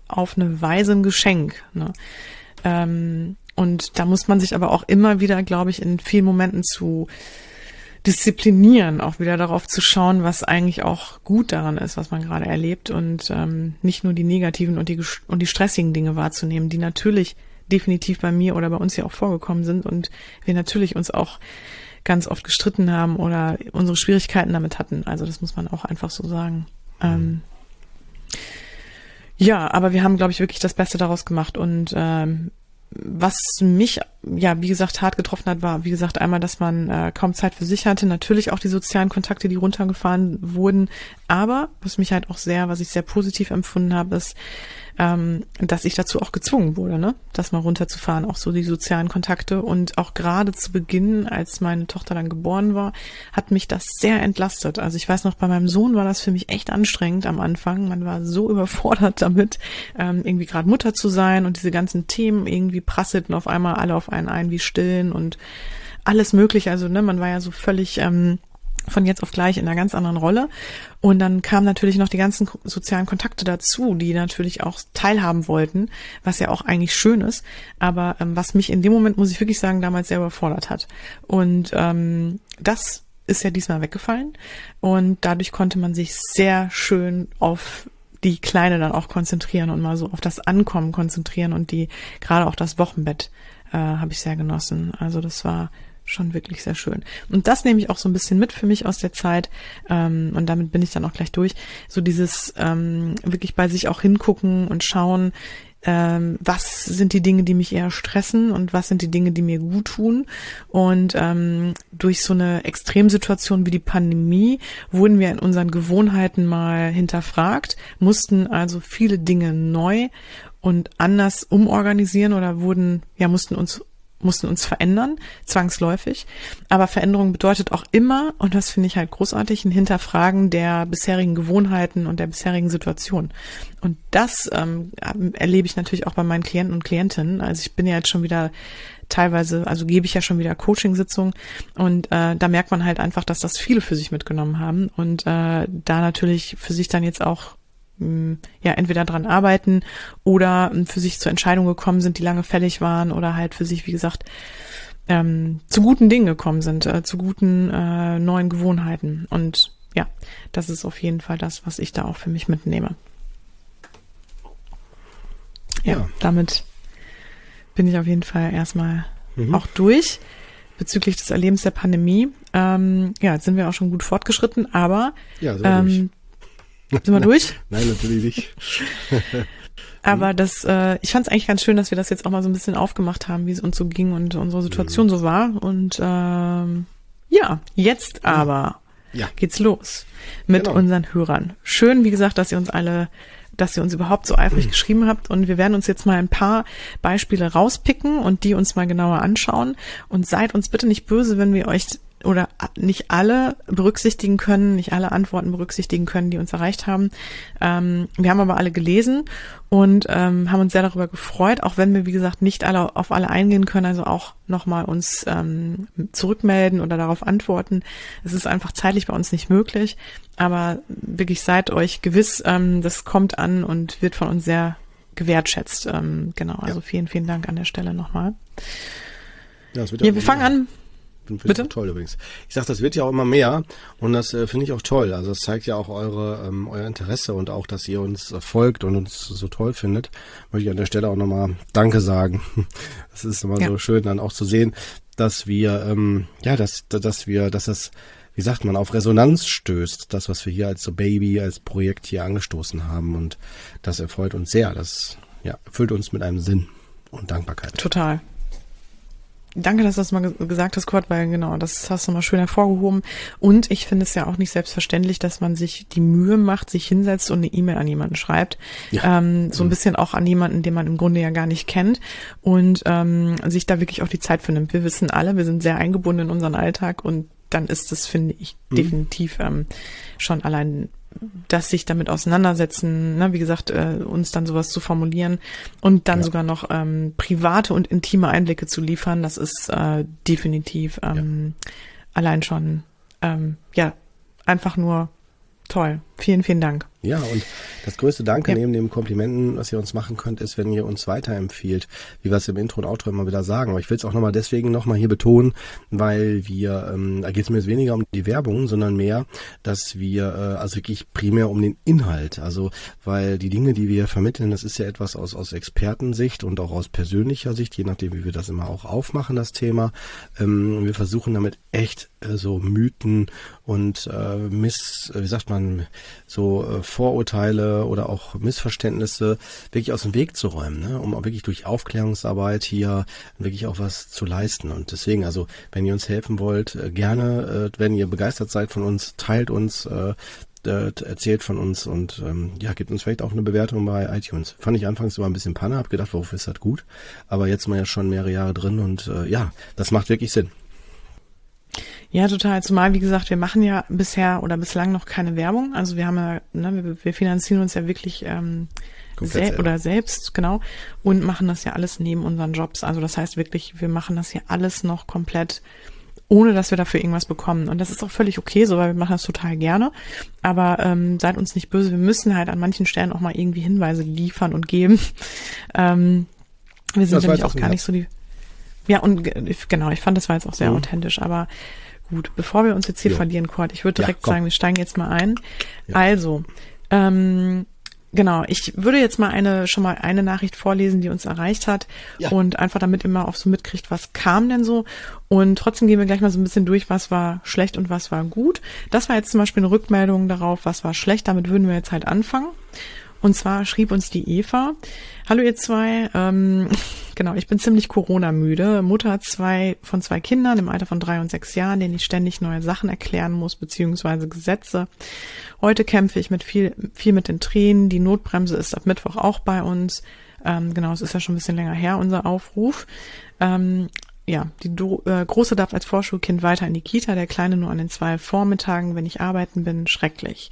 auf eine Weise ein Geschenk. Ne? Ähm, und da muss man sich aber auch immer wieder, glaube ich, in vielen Momenten zu disziplinieren, auch wieder darauf zu schauen, was eigentlich auch gut daran ist, was man gerade erlebt und ähm, nicht nur die negativen und die und die stressigen Dinge wahrzunehmen, die natürlich definitiv bei mir oder bei uns ja auch vorgekommen sind und wir natürlich uns auch ganz oft gestritten haben oder unsere Schwierigkeiten damit hatten. Also das muss man auch einfach so sagen. Ähm, ja, aber wir haben, glaube ich, wirklich das Beste daraus gemacht. Und ähm, was mich ja, wie gesagt, hart getroffen hat, war, wie gesagt, einmal, dass man äh, kaum Zeit für sich hatte, natürlich auch die sozialen Kontakte, die runtergefahren wurden, aber was mich halt auch sehr, was ich sehr positiv empfunden habe, ist, ähm, dass ich dazu auch gezwungen wurde, ne, das mal runterzufahren, auch so die sozialen Kontakte und auch gerade zu Beginn, als meine Tochter dann geboren war, hat mich das sehr entlastet. Also ich weiß noch, bei meinem Sohn war das für mich echt anstrengend am Anfang. Man war so (laughs) überfordert damit, ähm, irgendwie gerade Mutter zu sein und diese ganzen Themen irgendwie prasselten auf einmal alle auf einen ein, wie stillen und alles mögliche. Also ne, man war ja so völlig ähm, von jetzt auf gleich in einer ganz anderen Rolle. Und dann kamen natürlich noch die ganzen sozialen Kontakte dazu, die natürlich auch teilhaben wollten, was ja auch eigentlich schön ist, aber ähm, was mich in dem Moment, muss ich wirklich sagen, damals sehr überfordert hat. Und ähm, das ist ja diesmal weggefallen und dadurch konnte man sich sehr schön auf die Kleine dann auch konzentrieren und mal so auf das Ankommen konzentrieren und die gerade auch das Wochenbett äh, habe ich sehr genossen. Also das war schon wirklich sehr schön. Und das nehme ich auch so ein bisschen mit für mich aus der Zeit. Ähm, und damit bin ich dann auch gleich durch. So dieses ähm, wirklich bei sich auch hingucken und schauen, ähm, was sind die Dinge, die mich eher stressen und was sind die Dinge, die mir gut tun. Und ähm, durch so eine Extremsituation wie die Pandemie wurden wir in unseren Gewohnheiten mal hinterfragt, mussten also viele Dinge neu und anders umorganisieren oder wurden, ja, mussten uns mussten uns verändern, zwangsläufig. Aber Veränderung bedeutet auch immer, und das finde ich halt großartig, ein Hinterfragen der bisherigen Gewohnheiten und der bisherigen Situation. Und das ähm, erlebe ich natürlich auch bei meinen Klienten und Klientinnen. Also ich bin ja jetzt schon wieder teilweise, also gebe ich ja schon wieder Coaching-Sitzungen und äh, da merkt man halt einfach, dass das viele für sich mitgenommen haben und äh, da natürlich für sich dann jetzt auch ja entweder dran arbeiten oder für sich zur Entscheidung gekommen sind, die lange fällig waren oder halt für sich, wie gesagt, ähm, zu guten Dingen gekommen sind, äh, zu guten äh, neuen Gewohnheiten. Und ja, das ist auf jeden Fall das, was ich da auch für mich mitnehme. Ja, ja. damit bin ich auf jeden Fall erstmal mhm. auch durch bezüglich des Erlebens der Pandemie. Ähm, ja, jetzt sind wir auch schon gut fortgeschritten, aber ja, ähm, sind wir durch? (laughs) Nein, natürlich nicht. (laughs) Aber das, äh, ich fand es eigentlich ganz schön, dass wir das jetzt auch mal so ein bisschen aufgemacht haben, wie es uns so ging und unsere Situation mhm. so war. Und ähm, ja, jetzt aber ja. geht's los mit genau. unseren Hörern. Schön, wie gesagt, dass ihr uns alle dass ihr uns überhaupt so eifrig mhm. geschrieben habt. Und wir werden uns jetzt mal ein paar Beispiele rauspicken und die uns mal genauer anschauen. Und seid uns bitte nicht böse, wenn wir euch oder nicht alle berücksichtigen können, nicht alle Antworten berücksichtigen können, die uns erreicht haben. Ähm, wir haben aber alle gelesen und ähm, haben uns sehr darüber gefreut, auch wenn wir, wie gesagt, nicht alle auf alle eingehen können, also auch nochmal uns ähm, zurückmelden oder darauf antworten. Es ist einfach zeitlich bei uns nicht möglich, aber wirklich seid euch gewiss, ähm, das kommt an und wird von uns sehr gewertschätzt. Ähm, genau, also ja. vielen, vielen Dank an der Stelle nochmal. Ja, ja wir fangen an Finde Bitte? toll übrigens. Ich sage, das wird ja auch immer mehr und das äh, finde ich auch toll. Also das zeigt ja auch eure ähm, euer Interesse und auch, dass ihr uns äh, folgt und uns so toll findet. Möchte ich an der Stelle auch nochmal Danke sagen. (laughs) Es ist immer ja. so schön dann auch zu sehen, dass wir ähm, ja, dass dass wir, dass das wie sagt man, auf Resonanz stößt, das, was wir hier als so Baby, als Projekt hier angestoßen haben. Und das erfreut uns sehr. Das ja, erfüllt uns mit einem Sinn und Dankbarkeit. Total. Danke, dass du das mal gesagt hast, Kurt, weil genau, das hast du mal schön hervorgehoben. Und ich finde es ja auch nicht selbstverständlich, dass man sich die Mühe macht, sich hinsetzt und eine E-Mail an jemanden schreibt. Ja. Ähm, so ein mhm. bisschen auch an jemanden, den man im Grunde ja gar nicht kennt und ähm, sich da wirklich auch die Zeit für nimmt. Wir wissen alle, wir sind sehr eingebunden in unseren Alltag und dann ist das, finde ich, mhm. definitiv ähm, schon allein dass sich damit auseinandersetzen, ne, wie gesagt, äh, uns dann sowas zu formulieren und dann ja. sogar noch ähm, private und intime Einblicke zu liefern, das ist äh, definitiv ähm, ja. allein schon ähm, ja einfach nur toll. Vielen, vielen Dank. Ja, und das größte Danke ja. neben den Komplimenten, was ihr uns machen könnt, ist, wenn ihr uns weiterempfiehlt, wie wir es im Intro und Outro immer wieder sagen. Aber ich will es auch nochmal deswegen nochmal hier betonen, weil wir, ähm, da geht es mir jetzt weniger um die Werbung, sondern mehr, dass wir, äh, also wirklich primär um den Inhalt, also weil die Dinge, die wir vermitteln, das ist ja etwas aus, aus Expertensicht und auch aus persönlicher Sicht, je nachdem, wie wir das immer auch aufmachen, das Thema. Ähm, wir versuchen damit echt so Mythen und äh, Miss, wie sagt man, so äh, Vorurteile oder auch Missverständnisse wirklich aus dem Weg zu räumen, ne? um auch wirklich durch Aufklärungsarbeit hier wirklich auch was zu leisten. Und deswegen, also wenn ihr uns helfen wollt, äh, gerne, äh, wenn ihr begeistert seid von uns, teilt uns, äh, erzählt von uns und ähm, ja, gibt uns vielleicht auch eine Bewertung bei iTunes. Fand ich anfangs immer ein bisschen Panne, hab gedacht, wofür ist das gut? Aber jetzt sind wir ja schon mehrere Jahre drin und äh, ja, das macht wirklich Sinn. Ja, total. Zumal, wie gesagt, wir machen ja bisher oder bislang noch keine Werbung. Also wir haben ja, ne, wir, wir finanzieren uns ja wirklich ähm, sel oder selbst, genau, und machen das ja alles neben unseren Jobs. Also das heißt wirklich, wir machen das hier alles noch komplett ohne dass wir dafür irgendwas bekommen. Und das ist auch völlig okay so, weil wir machen das total gerne. Aber ähm, seid uns nicht böse, wir müssen halt an manchen Stellen auch mal irgendwie Hinweise liefern und geben. (laughs) Ähm, wir sind nämlich auch gar nicht so die. Ja, und genau, ich fand, das war jetzt auch sehr mhm. authentisch, aber Gut, bevor wir uns jetzt hier jo. verlieren, Kurt, ich würde direkt ja, sagen, wir steigen jetzt mal ein. Ja. Also, ähm, Genau, ich würde jetzt mal eine schon mal eine Nachricht vorlesen, die uns erreicht hat ja. und einfach damit immer auch so mitkriegt, was kam denn so und trotzdem gehen wir gleich mal so ein bisschen durch, was war schlecht und was war gut. Das war jetzt zum Beispiel eine Rückmeldung darauf, was war schlecht. Damit würden wir jetzt halt anfangen. Und zwar schrieb uns die Eva, hallo ihr zwei, ähm, (laughs) genau, ich bin ziemlich Corona-müde, Mutter zwei von zwei Kindern im Alter von drei und sechs Jahren, denen ich ständig neue Sachen erklären muss, beziehungsweise Gesetze. Heute kämpfe ich mit viel, viel mit den Tränen, die Notbremse ist ab Mittwoch auch bei uns. Ähm, genau, es ist ja schon ein bisschen länger her, unser Aufruf. Ähm, ja, die Do äh, Große darf als Vorschulkind weiter in die Kita, der Kleine nur an den zwei Vormittagen, wenn ich arbeiten bin, schrecklich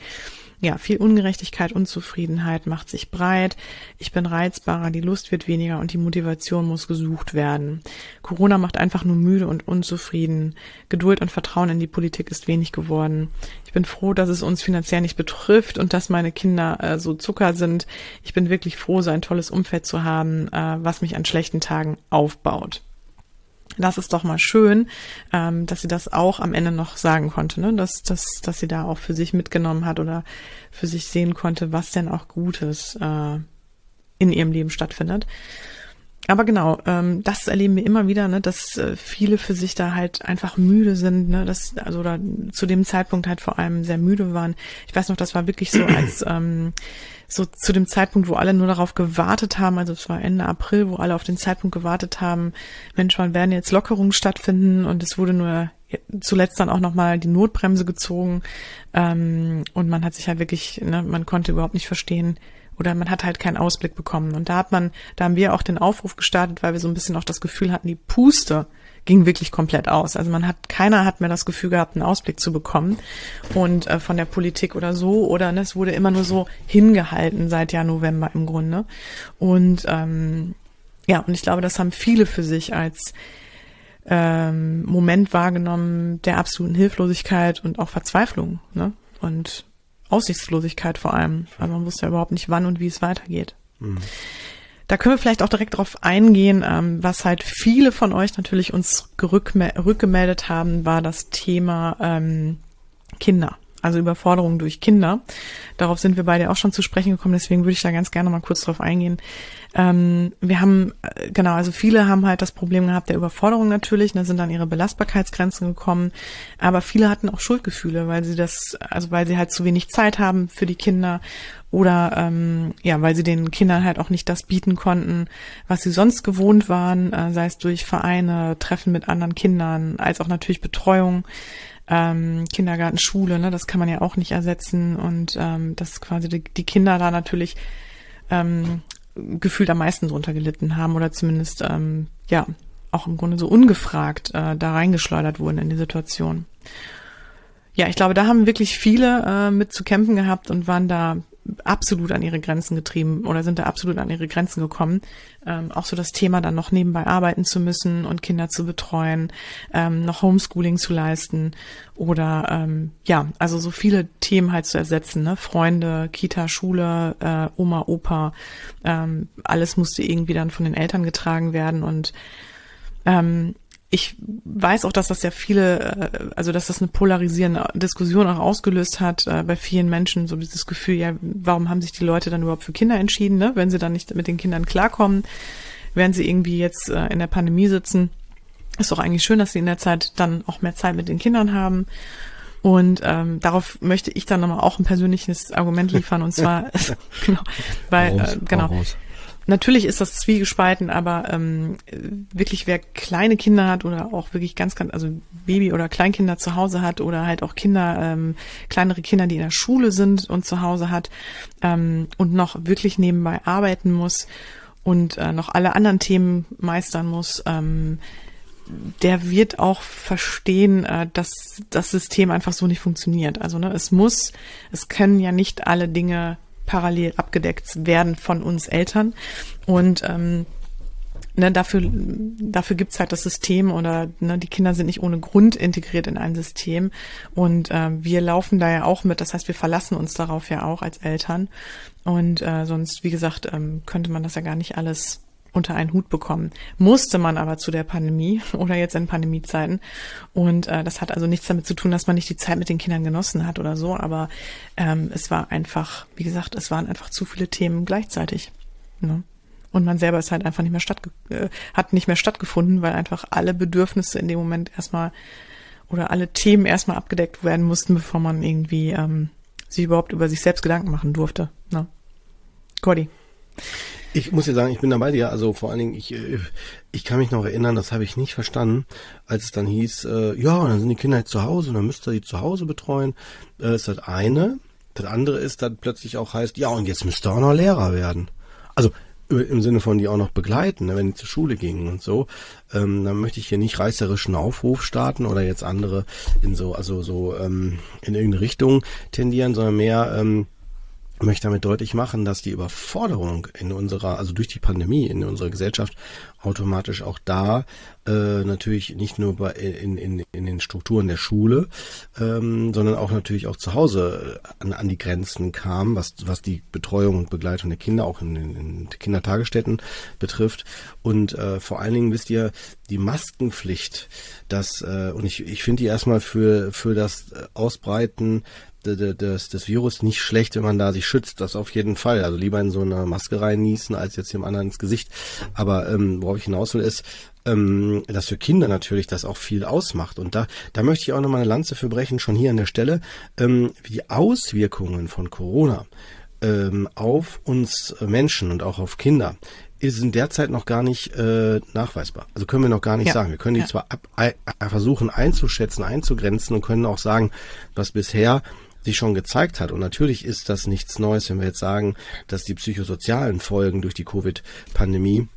ja, viel Ungerechtigkeit, Unzufriedenheit macht sich breit. Ich bin reizbarer, die Lust wird weniger und die Motivation muss gesucht werden. Corona macht einfach nur müde und unzufrieden. Geduld und Vertrauen in die Politik ist wenig geworden. Ich bin froh, dass es uns finanziell nicht betrifft und dass meine Kinder äh, so Zucker sind. Ich bin wirklich froh, so ein tolles Umfeld zu haben, äh, was mich an schlechten Tagen aufbaut das ist doch mal schön, ähm, dass sie das auch am Ende noch sagen konnte, ne? dass, dass, dass sie da auch für sich mitgenommen hat oder für sich sehen konnte, was denn auch Gutes äh, in ihrem Leben stattfindet. Aber genau, ähm, das erleben wir immer wieder, ne, dass äh, viele für sich da halt einfach müde sind, ne, dass also oder zu dem Zeitpunkt halt vor allem sehr müde waren. Ich weiß noch, das war wirklich so als (clears throat) ähm, so zu dem Zeitpunkt, wo alle nur darauf gewartet haben, also es war Ende April, wo alle auf den Zeitpunkt gewartet haben, Mensch, wann werden jetzt Lockerungen stattfinden und es wurde nur zuletzt dann auch nochmal die Notbremse gezogen ähm, und man hat sich halt wirklich, ne, man konnte überhaupt nicht verstehen, oder man hat halt keinen Ausblick bekommen. Und da hat man, da haben wir auch den Aufruf gestartet, weil wir so ein bisschen auch das Gefühl hatten, die Puste ging wirklich komplett aus. Also man hat, keiner hat mehr das Gefühl gehabt, einen Ausblick zu bekommen und äh, von der Politik oder so oder ne, es wurde immer nur so hingehalten seit Jahr November im Grunde. Und ähm, ja, und ich glaube, das haben viele für sich als ähm, Moment wahrgenommen der absoluten Hilflosigkeit und auch Verzweiflung. Ne? Und Aussichtslosigkeit vor allem. Also man wusste ja überhaupt nicht, wann und wie es weitergeht. Mhm. Da können wir vielleicht auch direkt darauf eingehen, ähm, was halt viele von euch natürlich uns rückgemeldet haben, war das Thema ähm, Kinder. Also Überforderung durch Kinder. Darauf sind wir beide auch schon zu sprechen gekommen, deswegen würde ich da ganz gerne mal kurz drauf eingehen. Ähm, wir haben, äh, genau, also viele haben halt das Problem gehabt der Überforderung natürlich, da sind an ihre Belastbarkeitsgrenzen gekommen, aber viele hatten auch Schuldgefühle, weil sie das, also weil sie halt zu wenig Zeit haben für die Kinder oder ähm, ja, weil sie den Kindern halt auch nicht das bieten konnten, was sie sonst gewohnt waren, äh, sei es durch Vereine, Treffen mit anderen Kindern, als auch natürlich Betreuung, ähm, Kindergarten, Schule, ne, das kann man ja auch nicht ersetzen und ähm, dass quasi die, die Kinder da natürlich ähm, gefühlt am meisten drunter gelitten haben oder zumindest ähm, ja auch im Grunde so ungefragt äh, da reingeschleudert wurden in die Situation. Ja, ich glaube, da haben wirklich viele äh, mit zu kämpfen gehabt und waren da absolut an ihre Grenzen getrieben oder sind da absolut an ihre Grenzen gekommen. Ähm, auch so das Thema dann noch nebenbei arbeiten zu müssen und Kinder zu betreuen, ähm, noch Homeschooling zu leisten oder ähm, ja, also so viele Themen halt zu ersetzen, ne? Freunde, Kita, Schule, äh, Oma, Opa, ähm, alles musste irgendwie dann von den Eltern getragen werden und ähm, ich weiß auch, dass das ja viele, äh, also dass das eine polarisierende Diskussion auch ausgelöst hat äh, bei vielen Menschen, so dieses Gefühl, ja, warum haben sich die Leute dann überhaupt für Kinder entschieden, ne? wenn sie dann nicht mit den Kindern klarkommen, während sie irgendwie jetzt äh, in der Pandemie sitzen. Ist doch eigentlich schön, dass sie in der Zeit dann auch mehr Zeit mit den Kindern haben. Und ähm, darauf möchte ich dann nochmal auch ein persönliches Argument liefern und (laughs) zwar (laughs) genau, weil äh, genau. Natürlich ist das zwiegespalten, aber ähm, wirklich wer kleine Kinder hat oder auch wirklich ganz, ganz, also Baby oder Kleinkinder zu Hause hat oder halt auch Kinder, ähm, kleinere Kinder, die in der Schule sind und zu Hause hat ähm, und noch wirklich nebenbei arbeiten muss und äh, noch alle anderen Themen meistern muss, ähm, der wird auch verstehen, äh, dass das System einfach so nicht funktioniert. Also ne, es muss, es können ja nicht alle Dinge parallel abgedeckt werden von uns Eltern und ähm, ne, dafür, dafür gibt's halt das System oder ne, die Kinder sind nicht ohne Grund integriert in ein System. Und äh, wir laufen da ja auch mit, das heißt, wir verlassen uns darauf ja auch als Eltern. Und äh, sonst, wie gesagt, ähm, könnte man das ja gar nicht alles unter einen Hut bekommen. Musste man aber zu der Pandemie (laughs) oder jetzt in Pandemiezeiten. Und äh, das hat also nichts damit zu tun, dass man nicht die Zeit mit den Kindern genossen hat oder so. Aber ähm, es war einfach, wie gesagt, es waren einfach zu viele Themen gleichzeitig. Ne? Und man selber ist halt einfach nicht mehr statt, äh, hat nicht mehr stattgefunden, weil einfach alle Bedürfnisse in dem Moment erstmal oder alle Themen erstmal abgedeckt werden mussten, bevor man irgendwie ähm, sich überhaupt über sich selbst Gedanken machen durfte. Ne? Cordy. Ich muss ja sagen, ich bin dabei dir. Also vor allen Dingen, ich, äh, ich kann mich noch erinnern, das habe ich nicht verstanden, als es dann hieß, äh, ja, dann sind die Kinder jetzt zu Hause und dann müsst ihr die zu Hause betreuen. Äh, ist das eine. Das andere ist, dass plötzlich auch heißt, ja, und jetzt müsst ihr auch noch Lehrer werden. Also im Sinne von die auch noch begleiten, ne, wenn die zur Schule gingen und so, ähm, dann möchte ich hier nicht reißerischen Aufruf starten oder jetzt andere in so, also so ähm, in irgendeine Richtung tendieren, sondern mehr ähm, möchte damit deutlich machen, dass die Überforderung in unserer, also durch die Pandemie in unserer Gesellschaft automatisch auch da äh, natürlich nicht nur bei, in, in, in den Strukturen der Schule, ähm, sondern auch natürlich auch zu Hause äh, an, an die Grenzen kam, was, was die Betreuung und Begleitung der Kinder auch in, in, in Kindertagesstätten betrifft. Und äh, vor allen Dingen wisst ihr, die Maskenpflicht, das, äh, und ich, ich finde die erstmal für, für das Ausbreiten des, des Virus nicht schlecht, wenn man da sich schützt, das auf jeden Fall. Also lieber in so eine Maske reinniesen, als jetzt dem anderen ins Gesicht. Aber ähm, worauf ich hinaus will, ist, ähm, dass für Kinder natürlich das auch viel ausmacht. Und da, da möchte ich auch nochmal eine Lanze für brechen, schon hier an der Stelle, ähm, die Auswirkungen von Corona ähm, auf uns Menschen und auch auf Kinder sind derzeit noch gar nicht äh, nachweisbar. Also können wir noch gar nicht ja. sagen. Wir können die ja. zwar ab, äh, versuchen einzuschätzen, einzugrenzen und können auch sagen, was bisher sich schon gezeigt hat. Und natürlich ist das nichts Neues, wenn wir jetzt sagen, dass die psychosozialen Folgen durch die Covid-Pandemie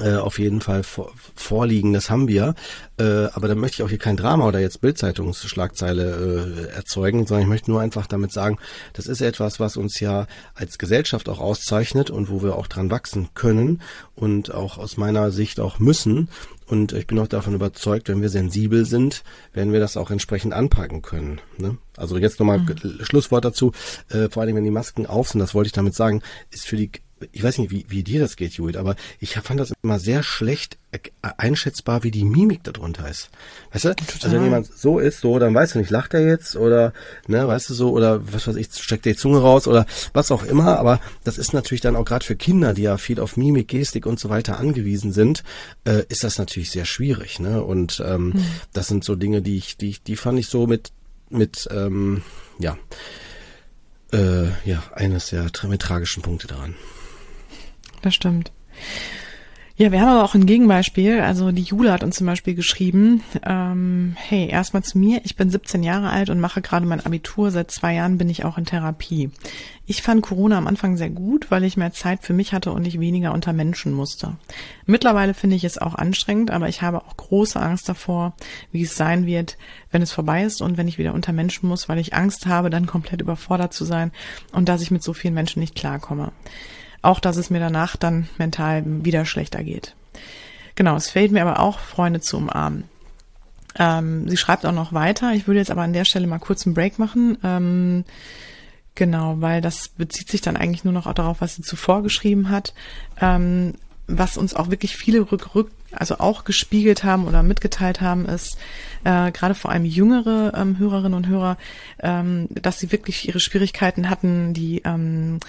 äh, auf jeden Fall vor, vorliegen, das haben wir. Äh, aber da möchte ich auch hier kein Drama oder jetzt Bildzeitungsschlagzeile äh, erzeugen, sondern ich möchte nur einfach damit sagen, das ist etwas, was uns ja als Gesellschaft auch auszeichnet und wo wir auch dran wachsen können und auch aus meiner Sicht auch müssen. Und ich bin auch davon überzeugt, wenn wir sensibel sind, werden wir das auch entsprechend anpacken können. Ne? Also jetzt nochmal mhm. Schlusswort dazu. Äh, vor allem, wenn die Masken auf sind, das wollte ich damit sagen, ist für die ich weiß nicht, wie, wie dir das geht, Judith, aber ich fand das immer sehr schlecht einschätzbar, wie die Mimik darunter ist. Weißt du? Total. Also wenn jemand so ist, so, dann weißt du nicht, lacht er jetzt oder, ne, weißt du so, oder was weiß ich, steckt der die Zunge raus oder was auch immer, aber das ist natürlich dann auch gerade für Kinder, die ja viel auf Mimik, Gestik und so weiter angewiesen sind, äh, ist das natürlich sehr schwierig, ne? Und ähm, hm. das sind so Dinge, die ich, die, die fand ich so mit, mit, ähm, ja, äh, ja, eines der mit tragischen Punkte daran das stimmt. Ja, wir haben aber auch ein Gegenbeispiel. Also die Jule hat uns zum Beispiel geschrieben, ähm, hey, erstmal zu mir, ich bin 17 Jahre alt und mache gerade mein Abitur. Seit zwei Jahren bin ich auch in Therapie. Ich fand Corona am Anfang sehr gut, weil ich mehr Zeit für mich hatte und ich weniger unter Menschen musste. Mittlerweile finde ich es auch anstrengend, aber ich habe auch große Angst davor, wie es sein wird, wenn es vorbei ist und wenn ich wieder unter Menschen muss, weil ich Angst habe, dann komplett überfordert zu sein und dass ich mit so vielen Menschen nicht klarkomme. Auch, dass es mir danach dann mental wieder schlechter geht. Genau, es fällt mir aber auch, Freunde zu umarmen. Ähm, sie schreibt auch noch weiter. Ich würde jetzt aber an der Stelle mal kurz einen Break machen. Ähm, genau, weil das bezieht sich dann eigentlich nur noch darauf, was sie zuvor geschrieben hat. Ähm, was uns auch wirklich viele rück, rück, also auch gespiegelt haben oder mitgeteilt haben, ist äh, gerade vor allem jüngere ähm, Hörerinnen und Hörer, ähm, dass sie wirklich ihre Schwierigkeiten hatten, die ähm,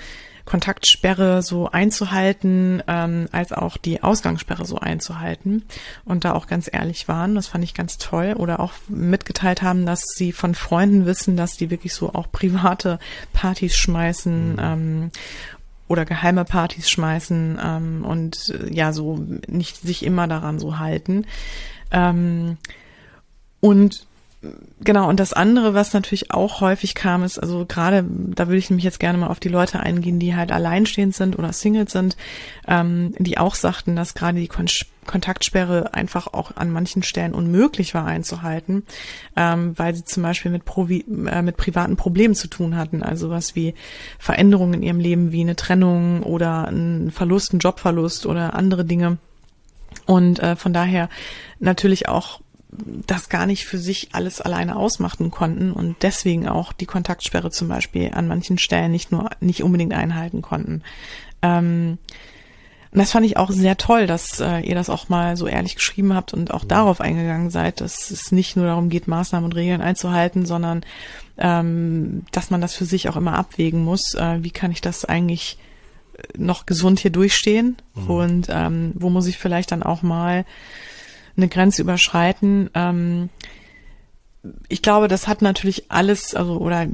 Kontaktsperre so einzuhalten, ähm, als auch die Ausgangssperre so einzuhalten und da auch ganz ehrlich waren. Das fand ich ganz toll. Oder auch mitgeteilt haben, dass sie von Freunden wissen, dass die wirklich so auch private Partys schmeißen mhm. ähm, oder geheime Partys schmeißen ähm, und äh, ja, so nicht sich immer daran so halten. Ähm, und genau, und das andere, was natürlich auch häufig kam, ist, also gerade, da würde ich nämlich jetzt gerne mal auf die Leute eingehen, die halt alleinstehend sind oder Singles sind, ähm, die auch sagten, dass gerade die Kon Kontaktsperre einfach auch an manchen Stellen unmöglich war einzuhalten, ähm, weil sie zum Beispiel mit, Provi äh, mit privaten Problemen zu tun hatten, also was wie Veränderungen in ihrem Leben, wie eine Trennung oder ein Verlust, ein Jobverlust oder andere Dinge. Und äh, von daher natürlich auch das gar nicht für sich alles alleine ausmachen konnten und deswegen auch die Kontaktsperre zum Beispiel an manchen Stellen nicht nur nicht unbedingt einhalten konnten. Ähm, und das fand ich auch sehr toll, dass äh, ihr das auch mal so ehrlich geschrieben habt und auch darauf eingegangen seid, dass es nicht nur darum geht, Maßnahmen und Regeln einzuhalten, sondern ähm, dass man das für sich auch immer abwägen muss. Äh, wie kann ich das eigentlich noch gesund hier durchstehen? Mhm. Und ähm, wo muss ich vielleicht dann auch mal eine Grenze überschreiten. Ähm, ich glaube, das hat natürlich alles, also oder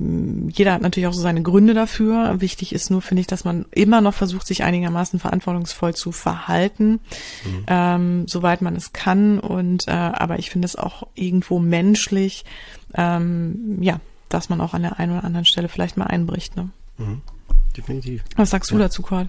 jeder hat natürlich auch so seine Gründe dafür. Wichtig ist nur, finde ich, dass man immer noch versucht, sich einigermaßen verantwortungsvoll zu verhalten, mhm. ähm, soweit man es kann. Und äh, aber ich finde es auch irgendwo menschlich, ähm, ja, dass man auch an der einen oder anderen Stelle vielleicht mal einbricht. Ne? Mhm. Definitiv. Was sagst du dazu, Cord?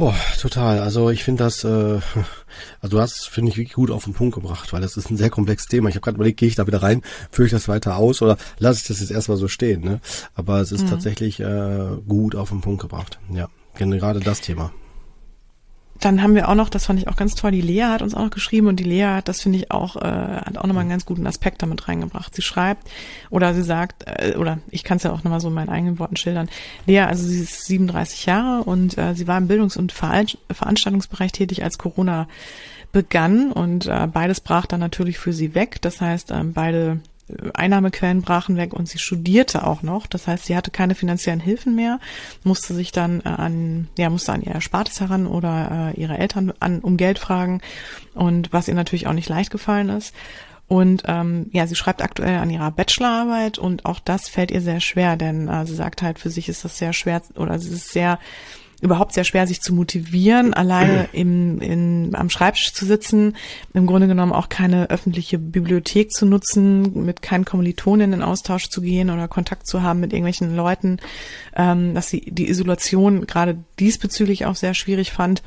Boah, total. Also ich finde das, äh, (laughs) also du hast, finde ich, wirklich gut auf den Punkt gebracht, weil das ist ein sehr komplexes Thema. Ich habe gerade überlegt, gehe ich da wieder rein, führe ich das weiter aus oder lasse ich das jetzt erstmal so stehen. Ne? Aber es ist mhm. tatsächlich äh, gut auf den Punkt gebracht. Ja, gerade das Thema. Dann haben wir auch noch, das fand ich auch ganz toll, die Lea hat uns auch noch geschrieben und die Lea hat, das finde ich auch, äh, hat auch nochmal einen ganz guten Aspekt damit reingebracht. Sie schreibt oder sie sagt, äh, oder ich kann es ja auch nochmal so in meinen eigenen Worten schildern. Lea, also sie ist 37 Jahre und äh, sie war im Bildungs- und Veranstaltungsbereich tätig, als Corona begann und äh, beides brach dann natürlich für sie weg. Das heißt, äh, beide Einnahmequellen brachen weg und sie studierte auch noch. Das heißt, sie hatte keine finanziellen Hilfen mehr, musste sich dann äh, an, ja, musste an ihr Erspartes heran oder äh, ihre Eltern an, um Geld fragen und was ihr natürlich auch nicht leicht gefallen ist. Und ähm, ja, sie schreibt aktuell an ihrer Bachelorarbeit und auch das fällt ihr sehr schwer, denn äh, sie sagt halt, für sich ist das sehr schwer oder es ist sehr überhaupt sehr schwer, sich zu motivieren, (clears throat) alleine im, in, am Schreibtisch zu sitzen, im Grunde genommen auch keine öffentliche Bibliothek zu nutzen, mit keinen Kommilitonen in Austausch zu gehen oder Kontakt zu haben mit irgendwelchen Leuten, ähm, dass sie die Isolation gerade diesbezüglich auch sehr schwierig fand.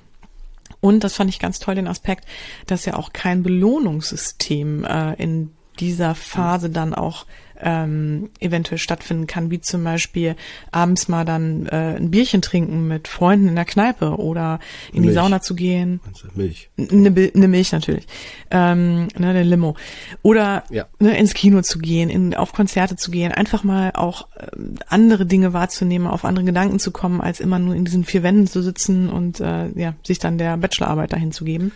Und das fand ich ganz toll, den Aspekt, dass ja auch kein Belohnungssystem äh, in dieser Phase dann auch ähm, eventuell stattfinden kann, wie zum Beispiel abends mal dann äh, ein Bierchen trinken mit Freunden in der Kneipe oder in Milch. die Sauna zu gehen. Milch. Eine, eine Milch natürlich. Ähm, ne, eine Limo. Oder ja. ne, ins Kino zu gehen, in, auf Konzerte zu gehen, einfach mal auch äh, andere Dinge wahrzunehmen, auf andere Gedanken zu kommen, als immer nur in diesen vier Wänden zu sitzen und äh, ja, sich dann der Bachelorarbeit dahin zu geben.